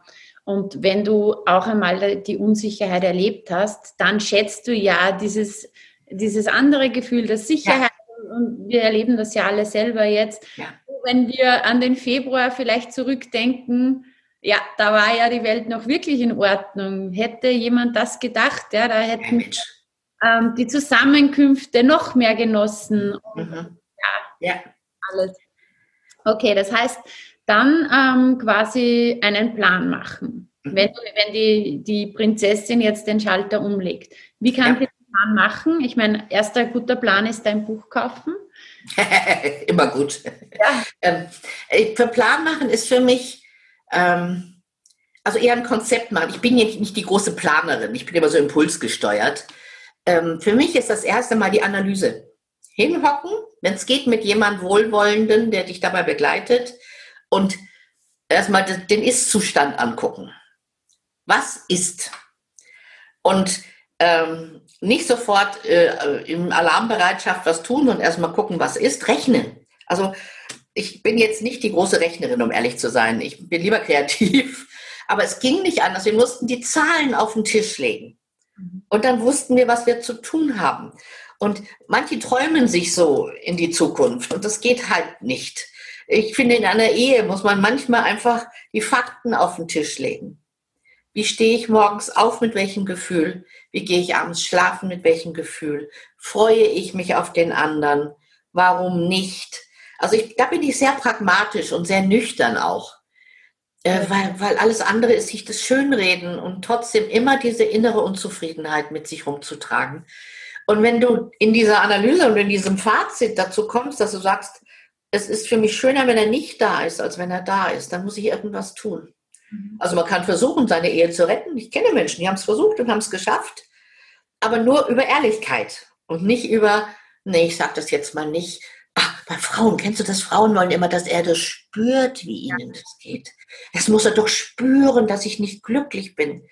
Und wenn du auch einmal die Unsicherheit erlebt hast, dann schätzt du ja dieses, dieses andere Gefühl der Sicherheit. Ja. Und wir erleben das ja alle selber jetzt. Ja. Wenn wir an den Februar vielleicht zurückdenken, ja, da war ja die Welt noch wirklich in Ordnung. Hätte jemand das gedacht, ja, da hätten ähm, die Zusammenkünfte noch mehr genossen. Und, mhm. ja, ja, alles. Okay, das heißt, dann ähm, quasi einen Plan machen. Mhm. Wenn, wenn die, die Prinzessin jetzt den Schalter umlegt. Wie kann ja. sie den Plan machen? Ich meine, erster guter Plan ist dein Buch kaufen. Immer gut. Ja. Ähm, äh, für Plan machen ist für mich ähm, also eher ein Konzept machen. Ich bin ja nicht die große Planerin, ich bin immer so impulsgesteuert. Ähm, für mich ist das erste Mal die Analyse. Hinhocken, wenn es geht, mit jemandem Wohlwollenden, der dich dabei begleitet und erstmal den Ist-Zustand angucken. Was ist? Und ähm, nicht sofort äh, in Alarmbereitschaft was tun und erstmal gucken, was ist, rechnen. Also ich bin jetzt nicht die große Rechnerin, um ehrlich zu sein. Ich bin lieber kreativ. Aber es ging nicht anders. Wir mussten die Zahlen auf den Tisch legen. Mhm. Und dann wussten wir, was wir zu tun haben. Und manche träumen sich so in die Zukunft. Und das geht halt nicht. Ich finde, in einer Ehe muss man manchmal einfach die Fakten auf den Tisch legen. Wie stehe ich morgens auf, mit welchem Gefühl? Wie gehe ich abends schlafen, mit welchem Gefühl? Freue ich mich auf den anderen? Warum nicht? Also ich, da bin ich sehr pragmatisch und sehr nüchtern auch. Äh, weil, weil alles andere ist sich das Schönreden und trotzdem immer diese innere Unzufriedenheit mit sich rumzutragen. Und wenn du in dieser Analyse und in diesem Fazit dazu kommst, dass du sagst, es ist für mich schöner, wenn er nicht da ist, als wenn er da ist. Dann muss ich irgendwas tun. Mhm. Also man kann versuchen, seine Ehe zu retten. Ich kenne Menschen, die haben es versucht und haben es geschafft. Aber nur über Ehrlichkeit und nicht über, nee, ich sage das jetzt mal nicht. Ach, bei Frauen, kennst du das? Frauen wollen immer, dass er das spürt, wie ihnen das geht. Das muss er doch spüren, dass ich nicht glücklich bin.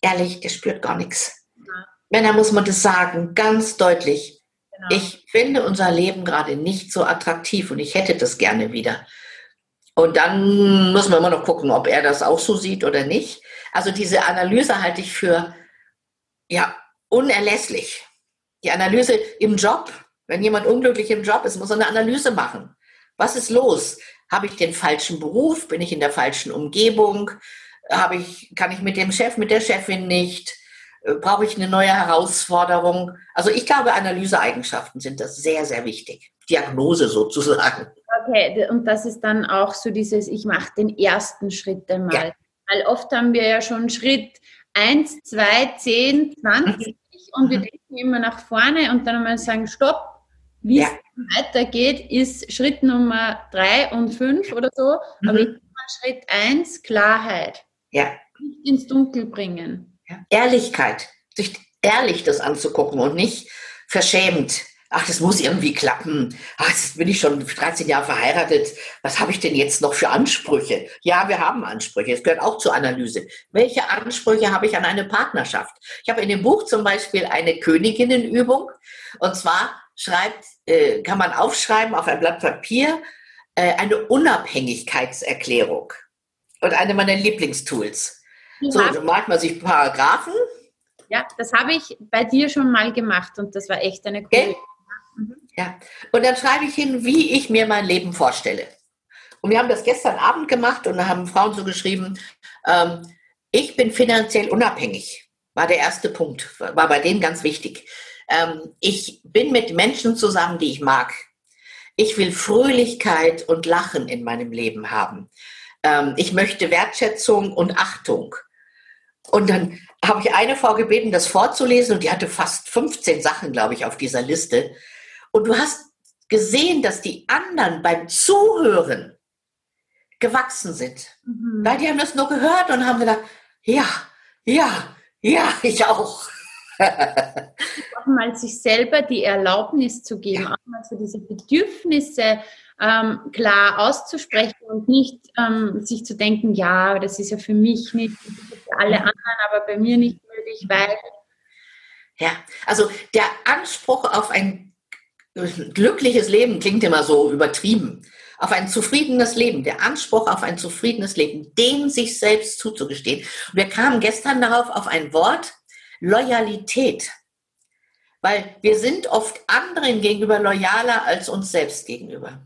Ehrlich, der spürt gar nichts. Ja. Männer muss man das sagen, ganz deutlich. Genau. Ich finde unser Leben gerade nicht so attraktiv und ich hätte das gerne wieder. Und dann muss man immer noch gucken, ob er das auch so sieht oder nicht. Also diese Analyse halte ich für ja unerlässlich. Die Analyse im Job, wenn jemand unglücklich im Job ist, muss er eine Analyse machen. Was ist los? Habe ich den falschen Beruf? Bin ich in der falschen Umgebung? Habe ich, kann ich mit dem Chef, mit der Chefin nicht? Äh, brauche ich eine neue Herausforderung? Also ich glaube, Analyseeigenschaften sind das sehr, sehr wichtig. Diagnose sozusagen. Okay, und das ist dann auch so dieses, ich mache den ersten Schritt einmal. Ja. Weil oft haben wir ja schon Schritt 1, 2, 10, 20 und wir denken immer nach vorne und dann einmal sagen, stopp, wie ja. es weitergeht, ist Schritt Nummer 3 und 5 oder so. Mhm. Aber ich mal Schritt 1, Klarheit. Ja. Nicht ins Dunkel bringen. Ehrlichkeit, sich ehrlich das anzugucken und nicht verschämt. Ach, das muss irgendwie klappen. Ach, jetzt bin ich schon 13 Jahre verheiratet. Was habe ich denn jetzt noch für Ansprüche? Ja, wir haben Ansprüche. Es gehört auch zur Analyse. Welche Ansprüche habe ich an eine Partnerschaft? Ich habe in dem Buch zum Beispiel eine Königinnenübung. Und zwar schreibt, äh, kann man aufschreiben auf ein Blatt Papier äh, eine Unabhängigkeitserklärung. Und eine meiner Lieblingstools. So, dann malt man sich Paragraphen. Ja, das habe ich bei dir schon mal gemacht und das war echt eine coole. Mhm. Ja, und dann schreibe ich hin, wie ich mir mein Leben vorstelle. Und wir haben das gestern Abend gemacht und da haben Frauen so geschrieben, ähm, ich bin finanziell unabhängig, war der erste Punkt, war bei denen ganz wichtig. Ähm, ich bin mit Menschen zusammen, die ich mag. Ich will Fröhlichkeit und Lachen in meinem Leben haben. Ähm, ich möchte Wertschätzung und Achtung. Und dann habe ich eine Frau gebeten, das vorzulesen und die hatte fast 15 Sachen, glaube ich, auf dieser Liste. Und du hast gesehen, dass die anderen beim Zuhören gewachsen sind. Mhm. Weil die haben das nur gehört und haben gedacht, ja, ja, ja, ich auch. auch mal sich selber die Erlaubnis zu geben, auch mal so diese Bedürfnisse ähm, klar auszusprechen und nicht ähm, sich zu denken, ja, das ist ja für mich nicht, für alle anderen, aber bei mir nicht möglich, weil. Ja, also der Anspruch auf ein glückliches Leben klingt immer so übertrieben. Auf ein zufriedenes Leben, der Anspruch auf ein zufriedenes Leben, dem sich selbst zuzugestehen. Wir kamen gestern darauf auf ein Wort, Loyalität. Weil wir sind oft anderen gegenüber loyaler als uns selbst gegenüber.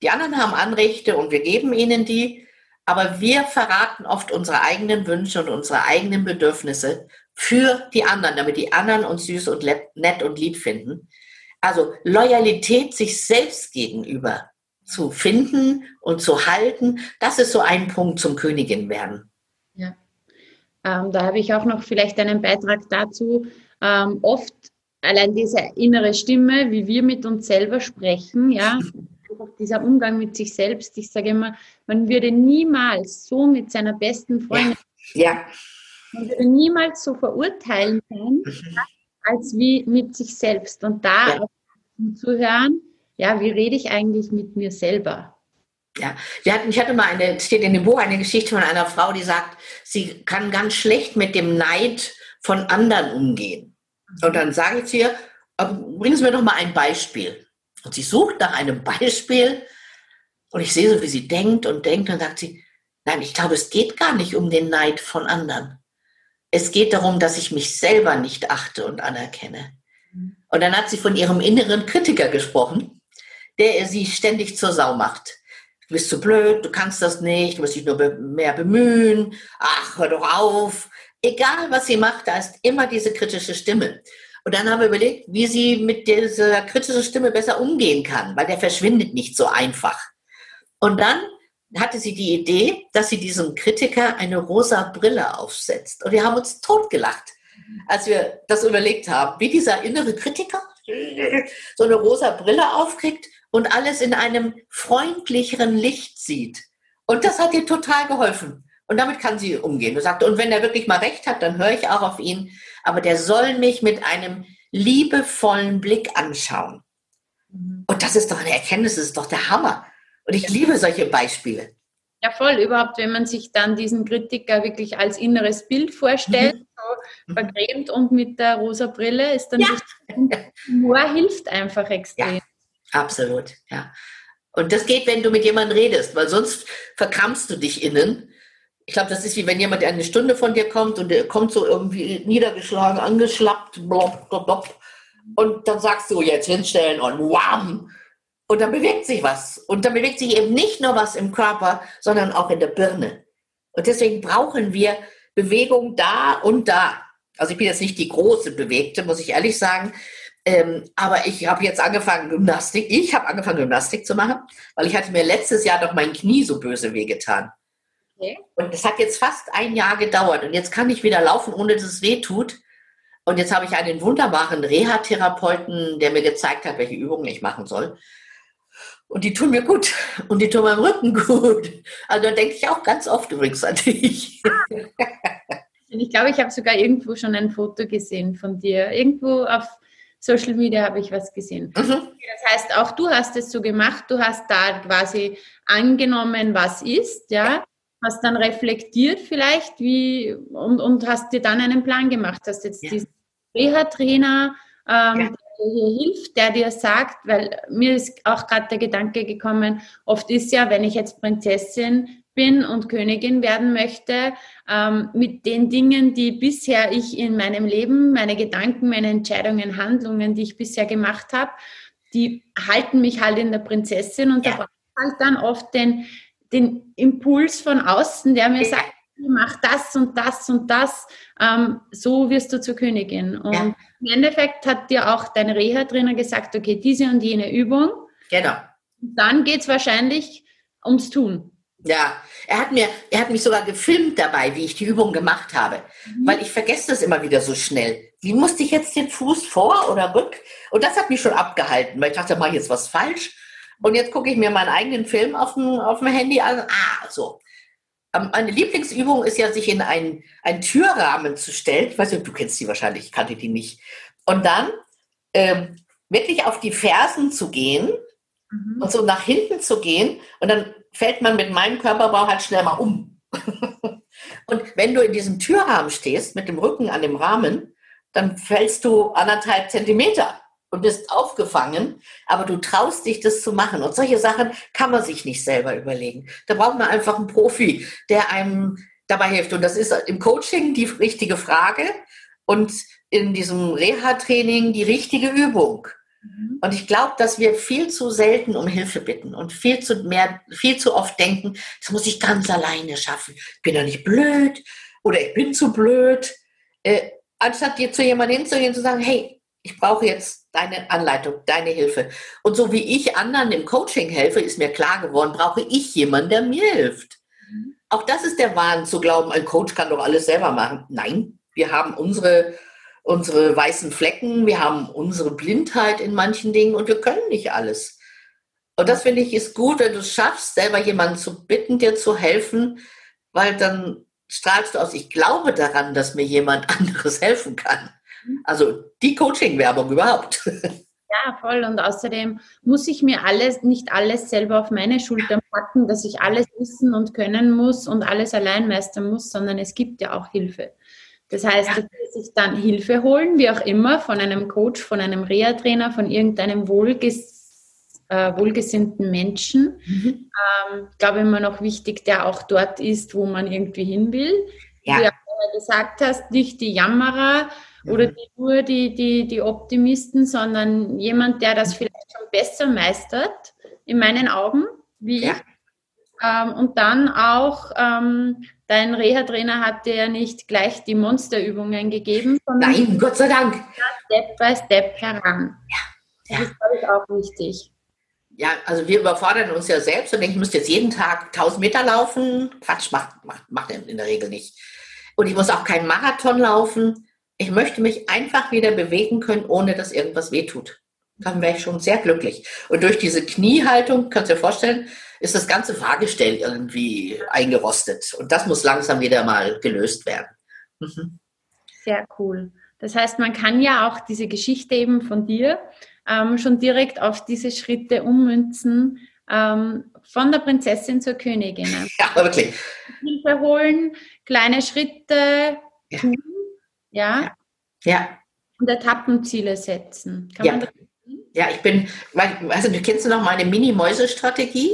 Die anderen haben Anrechte und wir geben ihnen die, aber wir verraten oft unsere eigenen Wünsche und unsere eigenen Bedürfnisse für die anderen, damit die anderen uns süß und nett und lieb finden. Also Loyalität sich selbst gegenüber zu finden und zu halten, das ist so ein Punkt zum Königin werden. Ähm, da habe ich auch noch vielleicht einen Beitrag dazu. Ähm, oft allein diese innere Stimme, wie wir mit uns selber sprechen, ja, dieser Umgang mit sich selbst. Ich sage immer, man würde niemals so mit seiner besten Freundin, ja. ja. man würde niemals so verurteilen können, mhm. als wie mit sich selbst. Und da ja. zu hören, ja, wie rede ich eigentlich mit mir selber? Ja, wir hatten, ich hatte mal eine, steht in dem Buch eine Geschichte von einer Frau, die sagt, sie kann ganz schlecht mit dem Neid von anderen umgehen. Und dann sage ich zu ihr, bringen Sie mir doch mal ein Beispiel. Und sie sucht nach einem Beispiel und ich sehe so, wie sie denkt und denkt und sagt sie, nein, ich glaube, es geht gar nicht um den Neid von anderen. Es geht darum, dass ich mich selber nicht achte und anerkenne. Mhm. Und dann hat sie von ihrem inneren Kritiker gesprochen, der sie ständig zur Sau macht. Du bist zu blöd, du kannst das nicht, du musst dich nur mehr bemühen, ach, hör doch auf. Egal, was sie macht, da ist immer diese kritische Stimme. Und dann haben wir überlegt, wie sie mit dieser kritischen Stimme besser umgehen kann, weil der verschwindet nicht so einfach. Und dann hatte sie die Idee, dass sie diesem Kritiker eine rosa Brille aufsetzt. Und wir haben uns totgelacht, als wir das überlegt haben, wie dieser innere Kritiker, so eine rosa Brille aufkriegt und alles in einem freundlicheren Licht sieht. Und das hat ihr total geholfen. Und damit kann sie umgehen. Du sagst, und wenn er wirklich mal recht hat, dann höre ich auch auf ihn. Aber der soll mich mit einem liebevollen Blick anschauen. Mhm. Und das ist doch eine Erkenntnis, das ist doch der Hammer. Und ich liebe solche Beispiele. Ja, voll. Überhaupt, wenn man sich dann diesen Kritiker wirklich als inneres Bild vorstellt, mhm. So vergrämt und mit der rosa Brille, ist dann ja. Humor hilft einfach extrem. Ja, absolut, ja. Und das geht, wenn du mit jemandem redest, weil sonst verkrampfst du dich innen. Ich glaube, das ist wie wenn jemand eine Stunde von dir kommt und der kommt so irgendwie niedergeschlagen, angeschlappt, blop, blop, blop. Und dann sagst du jetzt hinstellen und wham! Und dann bewegt sich was. Und dann bewegt sich eben nicht nur was im Körper, sondern auch in der Birne. Und deswegen brauchen wir Bewegung da und da. Also ich bin jetzt nicht die große Bewegte, muss ich ehrlich sagen. Ähm, aber ich habe jetzt angefangen, Gymnastik. Ich habe angefangen, Gymnastik zu machen, weil ich hatte mir letztes Jahr doch mein Knie so böse wehgetan. Okay. Und es hat jetzt fast ein Jahr gedauert. Und jetzt kann ich wieder laufen, ohne dass es weh tut. Und jetzt habe ich einen wunderbaren Reha-Therapeuten, der mir gezeigt hat, welche Übungen ich machen soll. Und die tun mir gut. Und die tun meinem Rücken gut. Also da denke ich auch ganz oft übrigens an dich. Ich glaube, ich habe sogar irgendwo schon ein Foto gesehen von dir. Irgendwo auf Social Media habe ich was gesehen. Mhm. Das heißt, auch du hast es so gemacht. Du hast da quasi angenommen, was ist, ja. Hast dann reflektiert vielleicht, wie, und, und hast dir dann einen Plan gemacht. Hast jetzt ja. diesen Reha-Trainer, ähm, ja hier hilft, der dir sagt, weil mir ist auch gerade der Gedanke gekommen, oft ist ja, wenn ich jetzt Prinzessin bin und Königin werden möchte, ähm, mit den Dingen, die bisher ich in meinem Leben, meine Gedanken, meine Entscheidungen, Handlungen, die ich bisher gemacht habe, die halten mich halt in der Prinzessin und ja. da brauche ich halt dann oft den, den Impuls von außen, der mir sagt, mach das und das und das, ähm, so wirst du zur Königin. Und ja. im Endeffekt hat dir auch dein Reha-Trainer gesagt, okay, diese und jene Übung. Genau. Dann geht es wahrscheinlich ums Tun. Ja, er hat mir, er hat mich sogar gefilmt dabei, wie ich die Übung gemacht habe, mhm. weil ich vergesse das immer wieder so schnell. Wie musste ich jetzt den Fuß vor oder rück? Und das hat mich schon abgehalten, weil ich dachte, mache ich jetzt was falsch? Und jetzt gucke ich mir meinen eigenen Film auf dem, auf dem Handy an. Ah, so. Meine Lieblingsübung ist ja, sich in einen, einen Türrahmen zu stellen. Ich weiß nicht, du kennst die wahrscheinlich, ich kannte die nicht. Und dann ähm, wirklich auf die Fersen zu gehen mhm. und so nach hinten zu gehen. Und dann fällt man mit meinem Körperbau halt schnell mal um. und wenn du in diesem Türrahmen stehst, mit dem Rücken an dem Rahmen, dann fällst du anderthalb Zentimeter und bist aufgefangen, aber du traust dich, das zu machen. Und solche Sachen kann man sich nicht selber überlegen. Da braucht man einfach einen Profi, der einem dabei hilft. Und das ist im Coaching die richtige Frage und in diesem Reha-Training die richtige Übung. Mhm. Und ich glaube, dass wir viel zu selten um Hilfe bitten und viel zu mehr, viel zu oft denken, das muss ich ganz alleine schaffen. Ich bin doch nicht blöd oder ich bin zu blöd. Äh, anstatt dir zu jemandem hinzugehen und zu sagen, hey, ich brauche jetzt deine Anleitung, deine Hilfe. Und so wie ich anderen im Coaching helfe, ist mir klar geworden, brauche ich jemanden, der mir hilft. Mhm. Auch das ist der Wahn zu glauben, ein Coach kann doch alles selber machen. Nein, wir haben unsere, unsere weißen Flecken, wir haben unsere Blindheit in manchen Dingen und wir können nicht alles. Und das finde ich ist gut, wenn du es schaffst, selber jemanden zu bitten, dir zu helfen, weil dann strahlst du aus, ich glaube daran, dass mir jemand anderes helfen kann. Also die Coaching-Werbung überhaupt. Ja, voll. Und außerdem muss ich mir alles, nicht alles selber auf meine Schultern packen, dass ich alles wissen und können muss und alles allein meistern muss, sondern es gibt ja auch Hilfe. Das heißt, ja. dass sich dann Hilfe holen, wie auch immer, von einem Coach, von einem Reha-Trainer, von irgendeinem wohlges äh, wohlgesinnten Menschen. Mhm. Ähm, glaube immer noch wichtig, der auch dort ist, wo man irgendwie hin will. Ja. Wie du gesagt hast, nicht die Jammerer, oder die, nur die, die, die Optimisten, sondern jemand, der das vielleicht schon besser meistert, in meinen Augen, wie ja. ich. Ähm, und dann auch, ähm, dein Reha-Trainer hat dir ja nicht gleich die Monsterübungen gegeben, sondern Nein, Gott sei Dank. Step by Step heran. Ja. Das ja. ist, glaube ich, auch wichtig. Ja, also wir überfordern uns ja selbst und denken, ich müsste jetzt jeden Tag 1000 Meter laufen. Quatsch, macht, macht, macht in der Regel nicht. Und ich muss auch keinen Marathon laufen. Ich möchte mich einfach wieder bewegen können, ohne dass irgendwas wehtut. Dann wäre ich schon sehr glücklich. Und durch diese Kniehaltung, kannst du dir vorstellen, ist das ganze Fahrgestell irgendwie eingerostet. Und das muss langsam wieder mal gelöst werden. Mhm. Sehr cool. Das heißt, man kann ja auch diese Geschichte eben von dir ähm, schon direkt auf diese Schritte ummünzen, ähm, von der Prinzessin zur Königin. Ja, wirklich. Hilfe holen, kleine Schritte tun, ja. Ja. Und Etappenziele setzen. Kann ja. ja, ich bin, also du kennst du noch meine Mini-Mäuse-Strategie?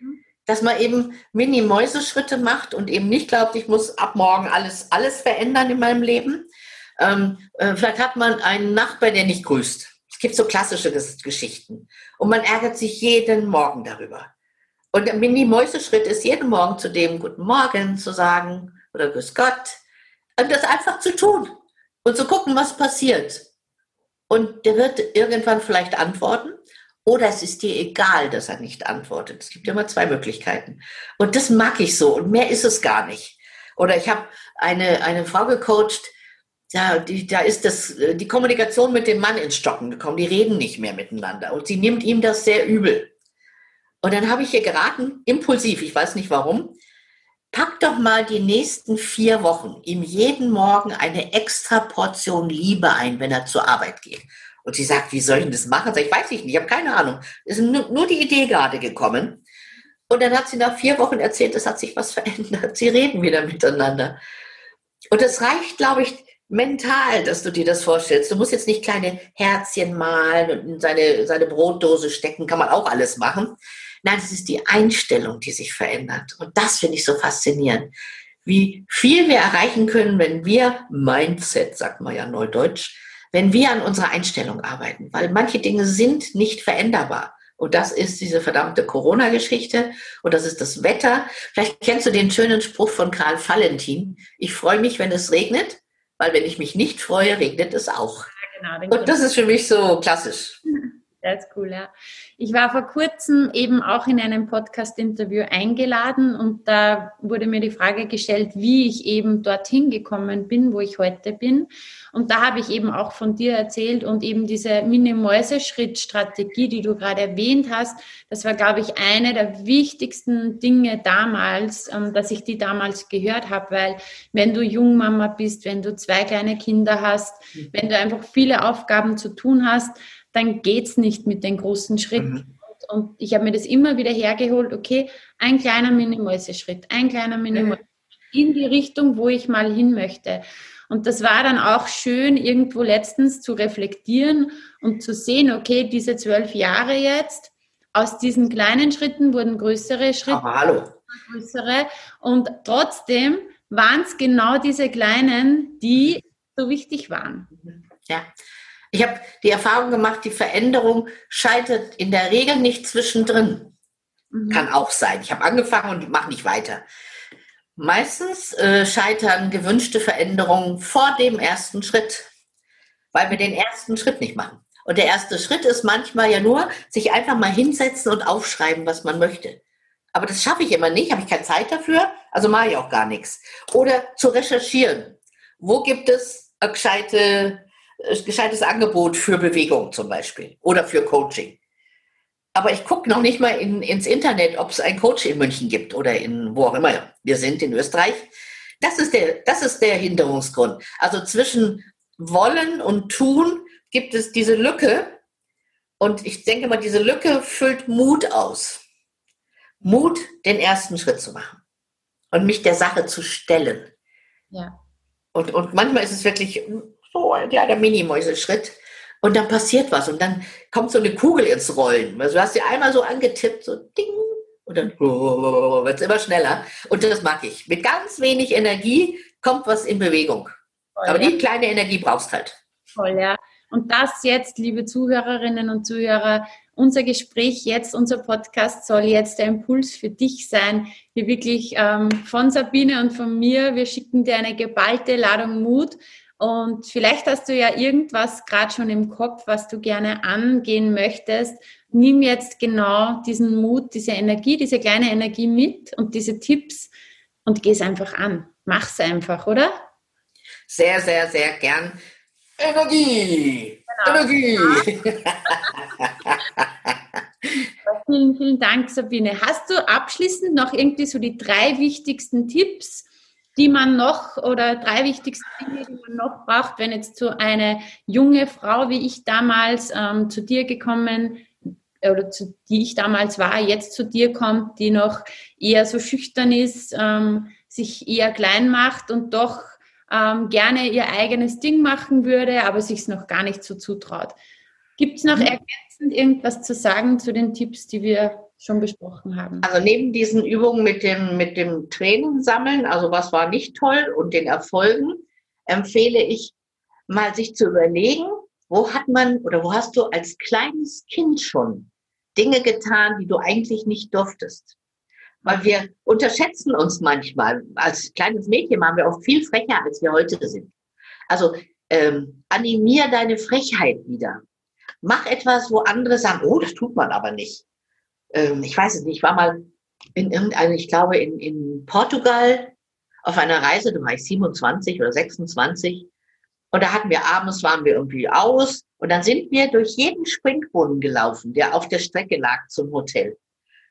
Mhm. Dass man eben Mini-Mäuseschritte macht und eben nicht glaubt, ich muss ab morgen alles, alles verändern in meinem Leben. Ähm, äh, vielleicht hat man einen Nachbar, der nicht grüßt. Es gibt so klassische Geschichten. Und man ärgert sich jeden Morgen darüber. Und der Mini-Mäuseschritt ist jeden Morgen zu dem Guten Morgen zu sagen oder Grüß Gott. Und das einfach zu tun und zu gucken, was passiert. Und der wird irgendwann vielleicht antworten oder es ist dir egal, dass er nicht antwortet. Es gibt immer zwei Möglichkeiten. Und das mag ich so und mehr ist es gar nicht. Oder ich habe eine, eine Frau gecoacht, ja, die, da ist das, äh, die Kommunikation mit dem Mann ins Stocken gekommen. Die reden nicht mehr miteinander. Und sie nimmt ihm das sehr übel. Und dann habe ich ihr geraten, impulsiv, ich weiß nicht warum, pack doch mal die nächsten vier Wochen ihm jeden Morgen eine extra Portion Liebe ein, wenn er zur Arbeit geht. Und sie sagt, wie soll ich das machen? Sag ich, weiß ich nicht, ich habe keine Ahnung. Es ist nur, nur die Idee gerade gekommen. Und dann hat sie nach vier Wochen erzählt, es hat sich was verändert. Sie reden wieder miteinander. Und es reicht, glaube ich, mental, dass du dir das vorstellst. Du musst jetzt nicht kleine Herzchen malen und in seine, seine Brotdose stecken, kann man auch alles machen. Nein, es ist die Einstellung, die sich verändert. Und das finde ich so faszinierend. Wie viel wir erreichen können, wenn wir Mindset, sagt man ja neudeutsch, wenn wir an unserer Einstellung arbeiten. Weil manche Dinge sind nicht veränderbar. Und das ist diese verdammte Corona-Geschichte und das ist das Wetter. Vielleicht kennst du den schönen Spruch von Karl Valentin. Ich freue mich, wenn es regnet, weil wenn ich mich nicht freue, regnet es auch. Ja, genau, und das ist für mich so klassisch. Ist cool, ja. Ich war vor kurzem eben auch in einem Podcast-Interview eingeladen und da wurde mir die Frage gestellt, wie ich eben dorthin gekommen bin, wo ich heute bin. Und da habe ich eben auch von dir erzählt und eben diese Mini-Mäuse-Schritt-Strategie, die du gerade erwähnt hast, das war, glaube ich, eine der wichtigsten Dinge damals, ähm, dass ich die damals gehört habe, weil wenn du Jungmama bist, wenn du zwei kleine Kinder hast, mhm. wenn du einfach viele Aufgaben zu tun hast, dann geht es nicht mit den großen Schritten. Mhm. Und ich habe mir das immer wieder hergeholt, okay, ein kleiner Minimäuse-Schritt, ein kleiner Minimäuse in die Richtung, wo ich mal hin möchte. Und das war dann auch schön, irgendwo letztens zu reflektieren und zu sehen, okay, diese zwölf Jahre jetzt, aus diesen kleinen Schritten wurden größere Schritte. Aber hallo. Größere. Und trotzdem waren es genau diese kleinen, die so wichtig waren. Ja, ich habe die Erfahrung gemacht, die Veränderung scheitert in der Regel nicht zwischendrin. Mhm. Kann auch sein. Ich habe angefangen und mache nicht weiter. Meistens äh, scheitern gewünschte Veränderungen vor dem ersten Schritt, weil wir den ersten Schritt nicht machen. Und der erste Schritt ist manchmal ja nur, sich einfach mal hinsetzen und aufschreiben, was man möchte. Aber das schaffe ich immer nicht, habe ich keine Zeit dafür, also mache ich auch gar nichts. Oder zu recherchieren. Wo gibt es eine gescheite gescheites Angebot für Bewegung zum Beispiel oder für Coaching. Aber ich gucke noch nicht mal in, ins Internet, ob es ein Coach in München gibt oder in wo auch immer wir sind in Österreich. Das ist der, das ist der Hinderungsgrund. Also zwischen wollen und tun gibt es diese Lücke. Und ich denke mal, diese Lücke füllt Mut aus. Mut, den ersten Schritt zu machen und mich der Sache zu stellen. Ja. Und, und manchmal ist es wirklich so ein kleiner Mini-Mäuseschritt. Und dann passiert was und dann kommt so eine Kugel ins Rollen. Also du hast sie einmal so angetippt, so ding, und dann wird es immer schneller. Und das mag ich. Mit ganz wenig Energie kommt was in Bewegung. Voll, Aber ja. die kleine Energie brauchst halt. Voll, ja. Und das jetzt, liebe Zuhörerinnen und Zuhörer, unser Gespräch jetzt, unser Podcast soll jetzt der Impuls für dich sein, hier wirklich ähm, von Sabine und von mir, wir schicken dir eine geballte Ladung Mut und vielleicht hast du ja irgendwas gerade schon im Kopf, was du gerne angehen möchtest. Nimm jetzt genau diesen Mut, diese Energie, diese kleine Energie mit und diese Tipps und geh es einfach an. Mach's einfach, oder? sehr, sehr, sehr gern Energie. Genau. Energie. vielen, vielen Dank, Sabine. Hast du abschließend noch irgendwie so die drei wichtigsten Tipps, die man noch oder drei wichtigsten Dinge, die man noch braucht, wenn jetzt so eine junge Frau wie ich damals ähm, zu dir gekommen oder zu, die ich damals war, jetzt zu dir kommt, die noch eher so schüchtern ist, ähm, sich eher klein macht und doch ähm, gerne ihr eigenes Ding machen würde, aber sich es noch gar nicht so zutraut. Gibt es noch mhm. ergänzend irgendwas zu sagen zu den Tipps, die wir schon besprochen haben? Also neben diesen Übungen mit dem, mit dem Training sammeln, also was war nicht toll und den Erfolgen, empfehle ich mal sich zu überlegen, wo hat man oder wo hast du als kleines Kind schon Dinge getan, die du eigentlich nicht durftest? Weil wir unterschätzen uns manchmal. Als kleines Mädchen waren wir oft viel frecher, als wir heute sind. Also ähm, animier deine Frechheit wieder. Mach etwas, wo andere sagen, oh, das tut man aber nicht. Ähm, ich weiß es nicht, ich war mal in irgendeinem, ich glaube, in, in Portugal auf einer Reise, da war ich 27 oder 26. Und da hatten wir abends, waren wir irgendwie aus. Und dann sind wir durch jeden Springbrunnen gelaufen, der auf der Strecke lag zum Hotel.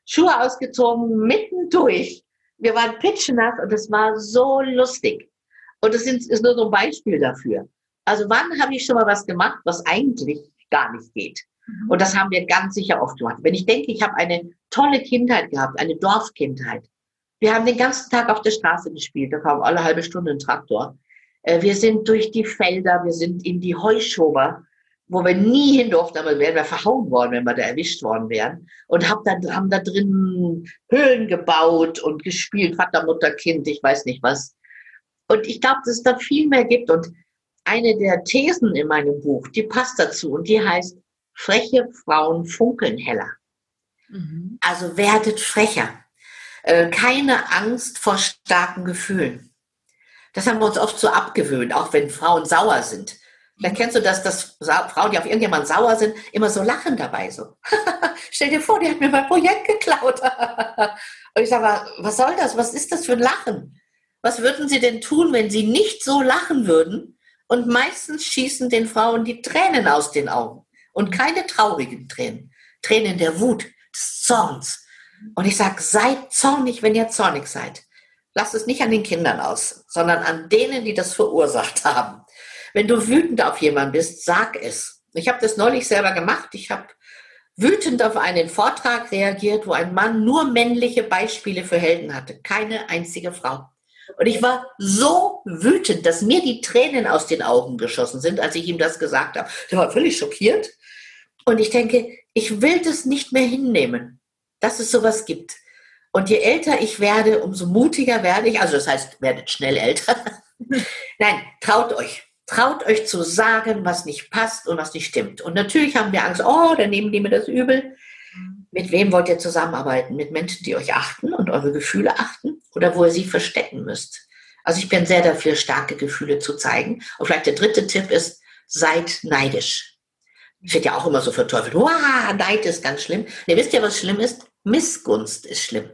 Schuhe ausgezogen, mitten durch. Wir waren pitschnass und es war so lustig. Und das ist nur so ein Beispiel dafür. Also wann habe ich schon mal was gemacht, was eigentlich gar nicht geht? Mhm. Und das haben wir ganz sicher oft gemacht. Wenn ich denke, ich habe eine tolle Kindheit gehabt, eine Dorfkindheit. Wir haben den ganzen Tag auf der Straße gespielt, da kam alle halbe Stunde ein Traktor. Äh, wir sind durch die Felder, wir sind in die Heuschober wo wir nie hin durften, aber wären wir verhauen worden, wenn wir da erwischt worden wären. Und hab da, haben da drin Höhlen gebaut und gespielt, Vater, Mutter, Kind, ich weiß nicht was. Und ich glaube, dass es da viel mehr gibt. Und eine der Thesen in meinem Buch, die passt dazu und die heißt, freche Frauen funkeln heller. Mhm. Also werdet frecher. Äh, keine Angst vor starken Gefühlen. Das haben wir uns oft so abgewöhnt, auch wenn Frauen sauer sind. Vielleicht kennst du das, dass Frauen, die auf irgendjemand sauer sind, immer so lachen dabei. So. Stell dir vor, die hat mir mein Projekt geklaut. Und ich sage, was soll das? Was ist das für ein Lachen? Was würden sie denn tun, wenn sie nicht so lachen würden? Und meistens schießen den Frauen die Tränen aus den Augen. Und keine traurigen Tränen. Tränen der Wut, des Zorns. Und ich sage, seid zornig, wenn ihr zornig seid. Lasst es nicht an den Kindern aus, sondern an denen, die das verursacht haben. Wenn du wütend auf jemanden bist, sag es. Ich habe das neulich selber gemacht. Ich habe wütend auf einen Vortrag reagiert, wo ein Mann nur männliche Beispiele für Helden hatte, keine einzige Frau. Und ich war so wütend, dass mir die Tränen aus den Augen geschossen sind, als ich ihm das gesagt habe. Der war völlig schockiert. Und ich denke, ich will das nicht mehr hinnehmen, dass es sowas gibt. Und je älter ich werde, umso mutiger werde ich. Also das heißt, werdet schnell älter. Nein, traut euch. Traut euch zu sagen, was nicht passt und was nicht stimmt. Und natürlich haben wir Angst, oh, dann nehmen die mir das übel. Mit wem wollt ihr zusammenarbeiten? Mit Menschen, die euch achten und eure Gefühle achten oder wo ihr sie verstecken müsst? Also ich bin sehr dafür, starke Gefühle zu zeigen. Und vielleicht der dritte Tipp ist, seid neidisch. Ich wird ja auch immer so verteufelt. Wow, Neid ist ganz schlimm. Ihr wisst ja, was schlimm ist? Missgunst ist schlimm.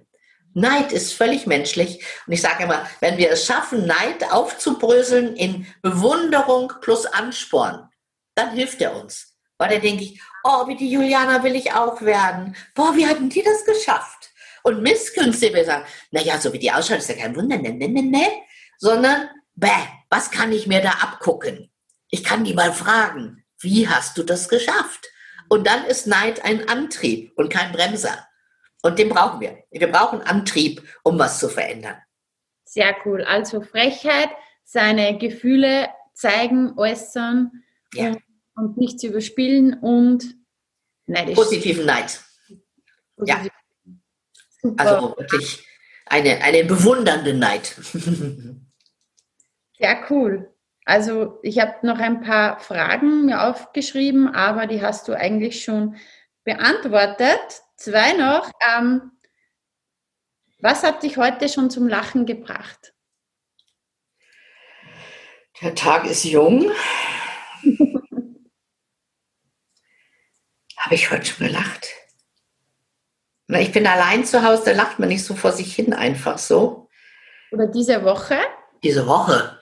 Neid ist völlig menschlich. Und ich sage immer, wenn wir es schaffen, Neid aufzubröseln in Bewunderung plus Ansporn, dann hilft er uns. Weil dann denke ich, oh, wie die Juliana will ich auch werden. Boah, wie hatten die das geschafft? Und Misskünste, wir sagen, naja, so wie die ausschaut, ist ja kein Wunder, ne, ne, ne, ne. Sondern, bäh, was kann ich mir da abgucken? Ich kann die mal fragen, wie hast du das geschafft? Und dann ist Neid ein Antrieb und kein Bremser. Und den brauchen wir. Wir brauchen Antrieb, um was zu verändern. Sehr cool. Also Frechheit, seine Gefühle zeigen, äußern ja. und, und nicht zu überspielen und neidisch. Positiven Neid. Positiv. Ja. Super. Also wirklich eine, eine bewundernde Neid. Sehr cool. Also ich habe noch ein paar Fragen mir aufgeschrieben, aber die hast du eigentlich schon beantwortet. Zwei noch. Ähm, was hat dich heute schon zum Lachen gebracht? Der Tag ist jung. Habe ich heute schon gelacht? Na, ich bin allein zu Hause, da lacht man nicht so vor sich hin einfach so. Oder diese Woche? Diese Woche.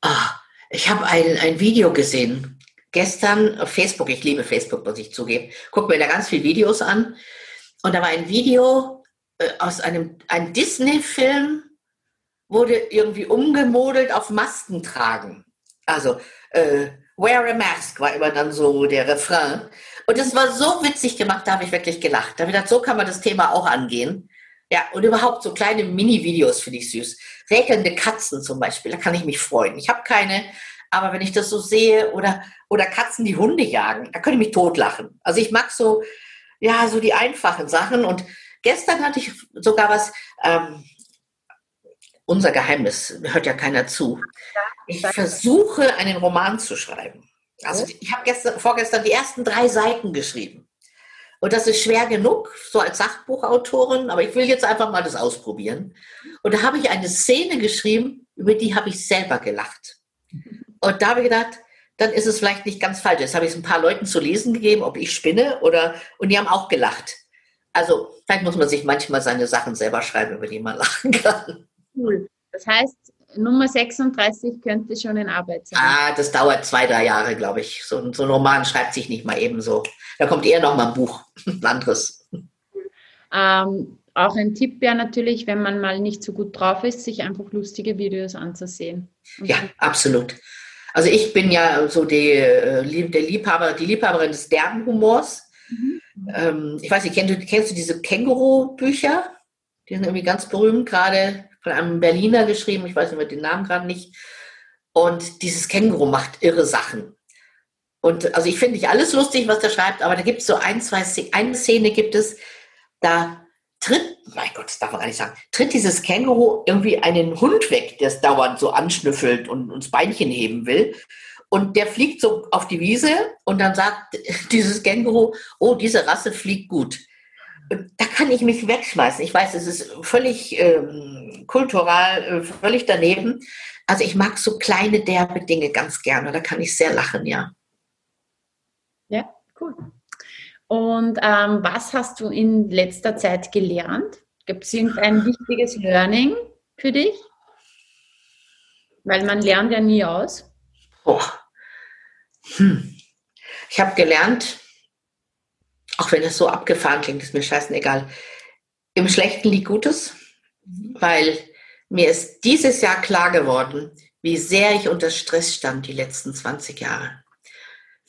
Ah, Ich habe ein, ein Video gesehen, gestern auf Facebook, ich liebe Facebook, muss ich zugeben, guck mir da ganz viele Videos an. Und da war ein Video äh, aus einem, einem Disney-Film, wurde irgendwie umgemodelt auf Masken tragen. Also, äh, wear a mask war immer dann so der Refrain. Und das war so witzig gemacht, da habe ich wirklich gelacht. Da habe ich gedacht, so kann man das Thema auch angehen. Ja, und überhaupt so kleine Mini-Videos finde ich süß. Regelnde Katzen zum Beispiel, da kann ich mich freuen. Ich habe keine, aber wenn ich das so sehe oder, oder Katzen, die Hunde jagen, da könnte ich mich totlachen. Also ich mag so, ja, so die einfachen Sachen. Und gestern hatte ich sogar was, ähm, unser Geheimnis, hört ja keiner zu. Ich versuche, einen Roman zu schreiben. Also ich habe gestern, vorgestern die ersten drei Seiten geschrieben. Und das ist schwer genug, so als Sachbuchautorin, aber ich will jetzt einfach mal das ausprobieren. Und da habe ich eine Szene geschrieben, über die habe ich selber gelacht. Und da habe ich gedacht, dann ist es vielleicht nicht ganz falsch. Jetzt habe ich es ein paar Leuten zu lesen gegeben, ob ich spinne oder, und die haben auch gelacht. Also vielleicht muss man sich manchmal seine Sachen selber schreiben, über die man lachen kann. Cool. Das heißt, Nummer 36 könnte schon in Arbeit sein. Ah, das dauert zwei, drei Jahre, glaube ich. So, so, ein Roman schreibt sich nicht mal eben so. Da kommt eher noch mal ein Buch, ein anderes. Ähm, auch ein Tipp wäre natürlich, wenn man mal nicht so gut drauf ist, sich einfach lustige Videos anzusehen. Ja, absolut. Also ich bin ja so die, äh, der Liebhaber, die Liebhaberin des derben Humors. Mhm. Ähm, ich weiß nicht, kennst du, kennst du diese Känguru-Bücher? Die sind irgendwie ganz berühmt, gerade von einem Berliner geschrieben, ich weiß nicht mehr den Namen gerade nicht. Und dieses Känguru macht irre Sachen. Und also ich finde nicht alles lustig, was der schreibt, aber da gibt es so ein, zwei, eine Szene gibt es, da tritt, mein Gott, das darf man gar nicht sagen, tritt dieses Känguru irgendwie einen Hund weg, der es dauernd so anschnüffelt und uns Beinchen heben will. Und der fliegt so auf die Wiese und dann sagt dieses Känguru, oh, diese Rasse fliegt gut. Da kann ich mich wegschmeißen. Ich weiß, es ist völlig ähm, kultural, äh, völlig daneben. Also ich mag so kleine, derbe Dinge ganz gerne. Da kann ich sehr lachen, ja. Ja, cool. Und ähm, was hast du in letzter Zeit gelernt? Gibt es irgendein wichtiges Learning für dich? Weil man lernt ja nie aus. Oh. Hm. Ich habe gelernt, auch wenn es so abgefahren klingt, ist mir scheißegal. Im Schlechten liegt Gutes, weil mir ist dieses Jahr klar geworden, wie sehr ich unter Stress stand die letzten 20 Jahre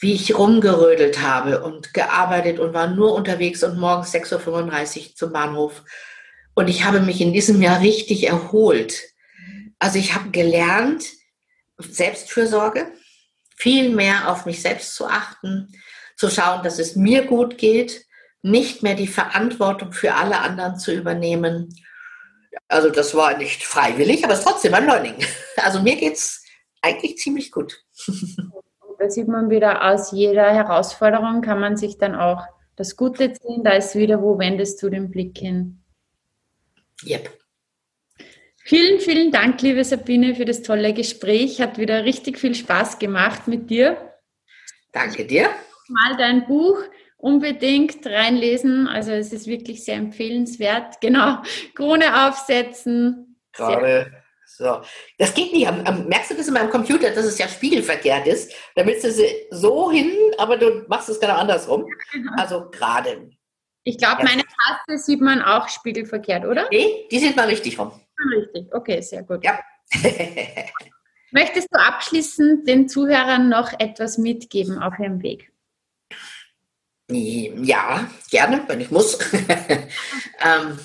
wie ich rumgerödelt habe und gearbeitet und war nur unterwegs und morgens 6.35 Uhr zum Bahnhof. Und ich habe mich in diesem Jahr richtig erholt. Also ich habe gelernt, Selbstfürsorge, viel mehr auf mich selbst zu achten, zu schauen, dass es mir gut geht, nicht mehr die Verantwortung für alle anderen zu übernehmen. Also das war nicht freiwillig, aber es ist trotzdem ein Learning. Also mir geht es eigentlich ziemlich gut. da sieht man wieder, aus jeder Herausforderung kann man sich dann auch das Gute ziehen. Da ist wieder, wo wendest du den Blick hin? Yep. Vielen, vielen Dank, liebe Sabine, für das tolle Gespräch. Hat wieder richtig viel Spaß gemacht mit dir. Danke dir. Mal dein Buch unbedingt reinlesen. Also es ist wirklich sehr empfehlenswert. Genau. Krone aufsetzen. Gerade so. Das geht nicht. Am, am, merkst du das in meinem Computer, dass es ja spiegelverkehrt ist? Da willst du sie so hin, aber du machst es genau andersrum. Genau. Also gerade. Ich glaube, meine Taste sieht man auch spiegelverkehrt, oder? Nee, die sieht man richtig rum. Richtig, okay, sehr gut. Ja. Möchtest du abschließend den Zuhörern noch etwas mitgeben auf ihrem Weg? Ja, gerne, wenn ich muss. ähm,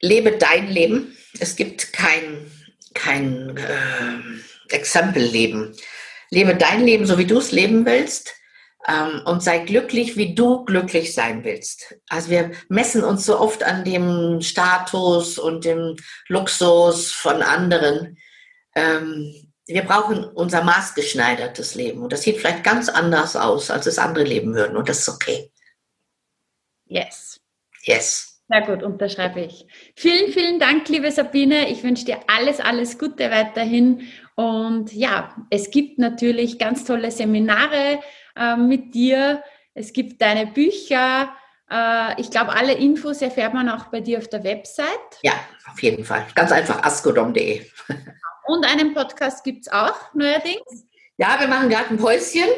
lebe dein Leben es gibt kein, kein äh, Exempelleben. Lebe dein Leben, so wie du es leben willst ähm, und sei glücklich, wie du glücklich sein willst. Also wir messen uns so oft an dem Status und dem Luxus von anderen. Ähm, wir brauchen unser maßgeschneidertes Leben und das sieht vielleicht ganz anders aus, als es andere leben würden und das ist okay. Yes. Yes. Sehr gut, unterschreibe ich. Vielen, vielen Dank, liebe Sabine. Ich wünsche dir alles, alles Gute weiterhin. Und ja, es gibt natürlich ganz tolle Seminare äh, mit dir. Es gibt deine Bücher. Äh, ich glaube, alle Infos erfährt man auch bei dir auf der Website. Ja, auf jeden Fall. Ganz einfach askodom.de. Und einen Podcast gibt es auch neuerdings? Ja, wir machen gerade ein Päuschen,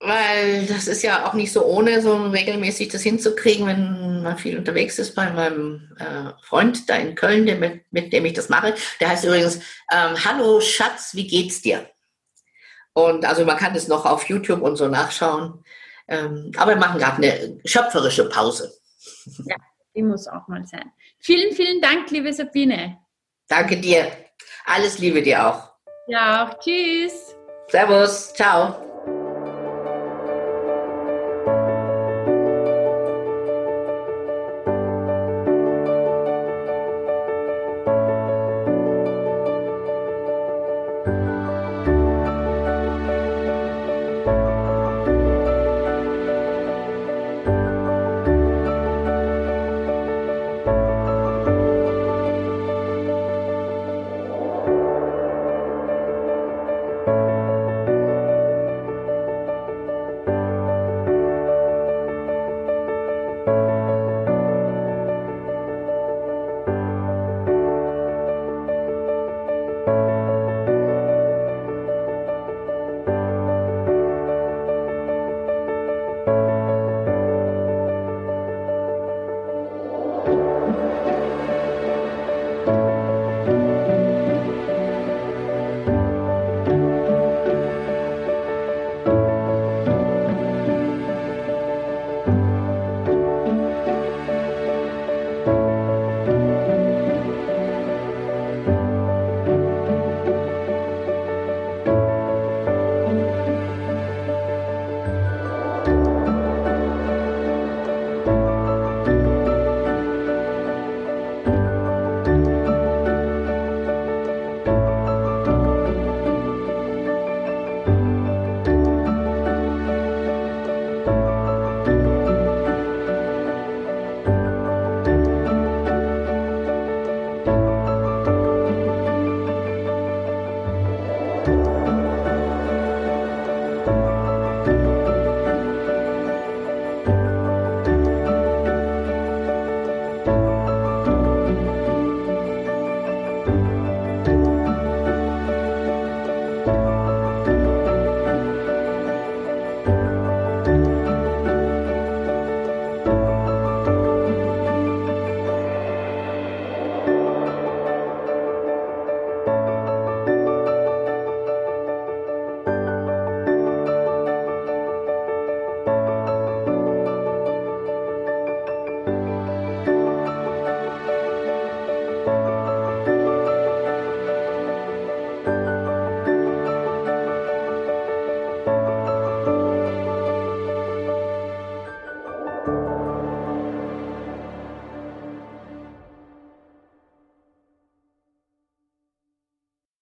weil das ist ja auch nicht so ohne, so regelmäßig das hinzukriegen, wenn man viel unterwegs ist bei meinem äh, Freund da in Köln, mit, mit, dem ich das mache. Der heißt übrigens ähm, Hallo Schatz, wie geht's dir? Und also man kann es noch auf YouTube und so nachschauen. Ähm, aber wir machen gerade eine schöpferische Pause. Ja, die muss auch mal sein. Vielen, vielen Dank, liebe Sabine. Danke dir. Alles Liebe dir auch. Ja, auch. Tschüss. Servus. Ciao.